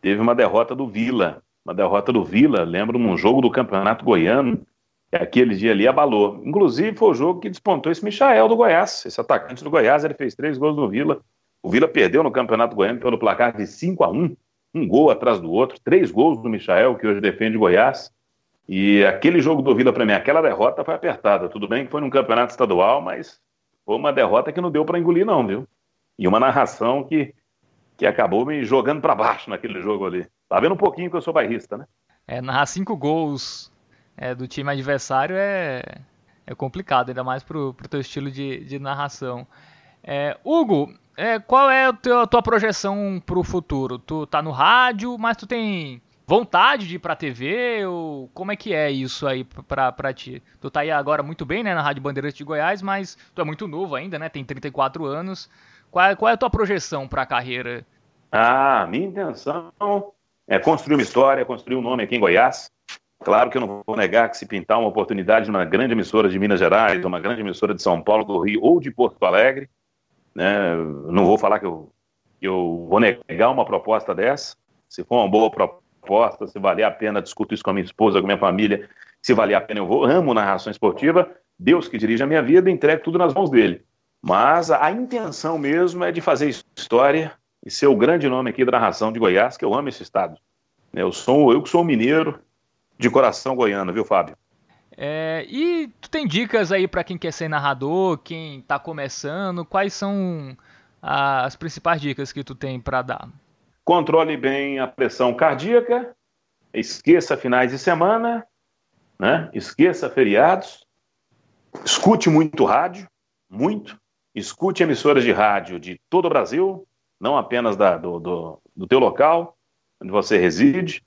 teve uma derrota do Vila. Uma derrota do Vila, lembro num jogo do Campeonato Goiano, que aquele dia ali abalou. Inclusive foi o jogo que despontou esse Michael do Goiás, esse atacante do Goiás, ele fez três gols no Vila. O Vila perdeu no Campeonato Goiano pelo placar de 5 a 1 um gol atrás do outro, três gols do Michael, que hoje defende Goiás. E aquele jogo do Vila para mim, aquela derrota foi apertada. Tudo bem que foi num campeonato estadual, mas foi uma derrota que não deu para engolir, não, viu? E uma narração que, que acabou me jogando para baixo naquele jogo ali. Tá vendo um pouquinho que eu sou bairrista, né? É, narrar cinco gols é, do time adversário é, é complicado, ainda mais pro, pro teu estilo de, de narração. É, Hugo, é, qual é a tua, a tua projeção pro futuro? Tu tá no rádio, mas tu tem vontade de ir pra TV? Ou como é que é isso aí pra, pra ti? Tu tá aí agora muito bem, né, na Rádio Bandeirantes de Goiás, mas tu é muito novo ainda, né? Tem 34 anos. Qual, é, qual é a tua projeção pra carreira? Ah, minha intenção é construir uma história, construir um nome aqui em Goiás. Claro que eu não vou negar que se pintar uma oportunidade numa grande emissora de Minas Gerais, uma grande emissora de São Paulo, do Rio ou de Porto Alegre, né, não vou falar que eu, eu vou negar uma proposta dessa. Se for uma boa proposta, se valer a pena, discuto isso com a minha esposa, com a minha família, se valer a pena eu vou, amo narração esportiva, Deus que dirige a minha vida, entregue tudo nas mãos dele. Mas a, intenção mesmo é de fazer história e ser o grande nome aqui da narração de Goiás, que eu amo esse estado. Eu sou eu que sou mineiro de coração goiano, viu, Fábio? É, e tu tem dicas aí para quem quer ser narrador, quem está começando? Quais são as principais dicas que tu tem para dar? controle bem a pressão cardíaca, esqueça finais de semana, né? esqueça feriados, escute muito rádio, muito, escute emissoras de rádio de todo o Brasil, não apenas da, do, do, do teu local, onde você reside,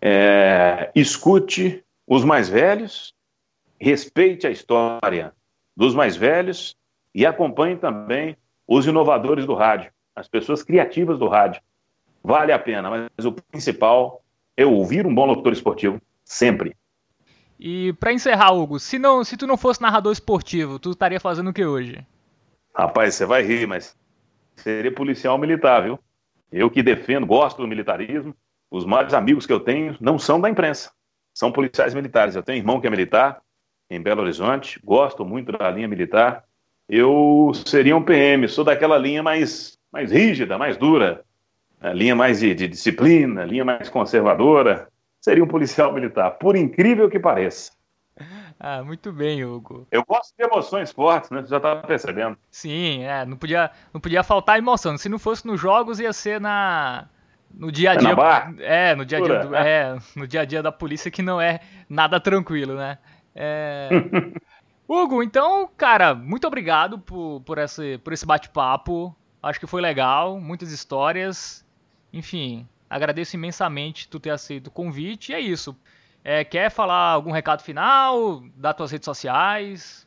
é, escute os mais velhos, respeite a história dos mais velhos e acompanhe também os inovadores do rádio, as pessoas criativas do rádio vale a pena, mas o principal é ouvir um bom locutor esportivo sempre. E para encerrar, Hugo, se não, se tu não fosse narrador esportivo, tu estaria fazendo o que hoje? Rapaz, você vai rir, mas seria policial militar, viu? Eu que defendo, gosto do militarismo, os maiores amigos que eu tenho não são da imprensa, são policiais militares. Eu tenho irmão que é militar em Belo Horizonte, gosto muito da linha militar. Eu seria um PM, sou daquela linha mais, mais rígida, mais dura, linha mais de, de disciplina, linha mais conservadora, seria um policial militar, por incrível que pareça. Ah, muito bem, Hugo. Eu gosto de emoções fortes, né? Você já estava percebendo. Sim, é, não podia, não podia faltar emoção. Se não fosse nos jogos, ia ser na no dia a dia. É, no dia a dia, do, é, no dia a dia da polícia que não é nada tranquilo, né? É... Hugo, então, cara, muito obrigado por, por esse, por esse bate-papo. Acho que foi legal, muitas histórias. Enfim, agradeço imensamente tu ter aceito o convite e é isso. É, quer falar algum recado final? Dar tuas redes sociais?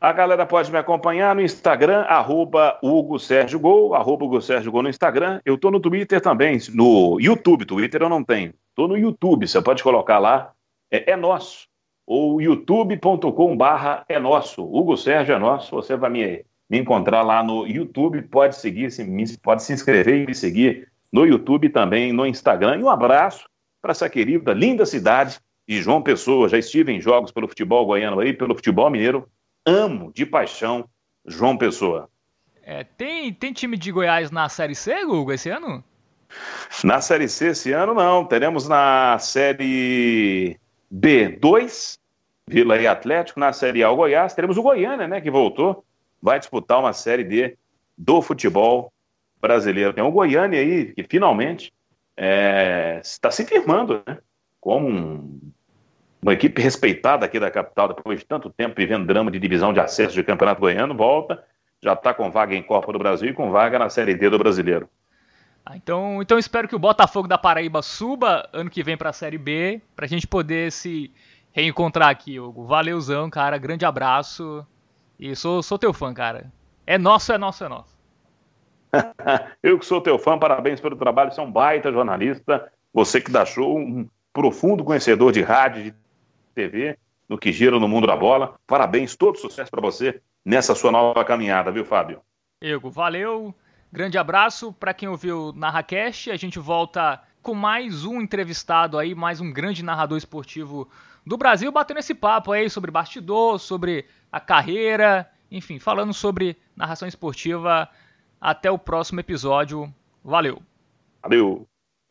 A galera pode me acompanhar no Instagram, arroba Hugo Sérgio Gol, arroba Hugo Sérgio Gol no Instagram. Eu tô no Twitter também, no YouTube, Twitter eu não tenho. Tô no YouTube, você pode colocar lá, é, é nosso. Ou youtube.com barra é nosso. Hugo Sérgio é nosso, você vai me, me encontrar lá no YouTube, pode seguir, pode se inscrever e me seguir no YouTube também, no Instagram. E um abraço para essa querida, linda cidade de João Pessoa. Já estive em jogos pelo futebol goiano aí, pelo futebol mineiro. Amo de paixão João Pessoa. É, tem, tem time de Goiás na Série C, Hugo, esse ano? Na Série C esse ano não. Teremos na Série B2, Vila e Atlético. Na Série A o Goiás. Teremos o Goiânia, né, que voltou. Vai disputar uma Série D do futebol brasileiro. Tem o Goiânia aí, que finalmente é, está se firmando né, como um, uma equipe respeitada aqui da capital, depois de tanto tempo vivendo drama de divisão de acesso de campeonato goiano, volta, já está com vaga em Copa do Brasil e com vaga na Série D do Brasileiro. Ah, então, então espero que o Botafogo da Paraíba suba ano que vem para a Série B, para a gente poder se reencontrar aqui, Hugo. Valeuzão, cara, grande abraço. E sou, sou teu fã, cara. É nosso, é nosso, é nosso. Eu que sou teu fã, parabéns pelo trabalho, você é um baita jornalista, você que dá show, um profundo conhecedor de rádio, de TV, no que gira no mundo da bola. Parabéns, todo sucesso para você nessa sua nova caminhada, viu, Fábio? Ego, valeu, grande abraço para quem ouviu NarraCast, a gente volta com mais um entrevistado aí, mais um grande narrador esportivo do Brasil, batendo esse papo aí sobre bastidor, sobre a carreira, enfim, falando sobre narração esportiva até o próximo episódio. Valeu! Valeu!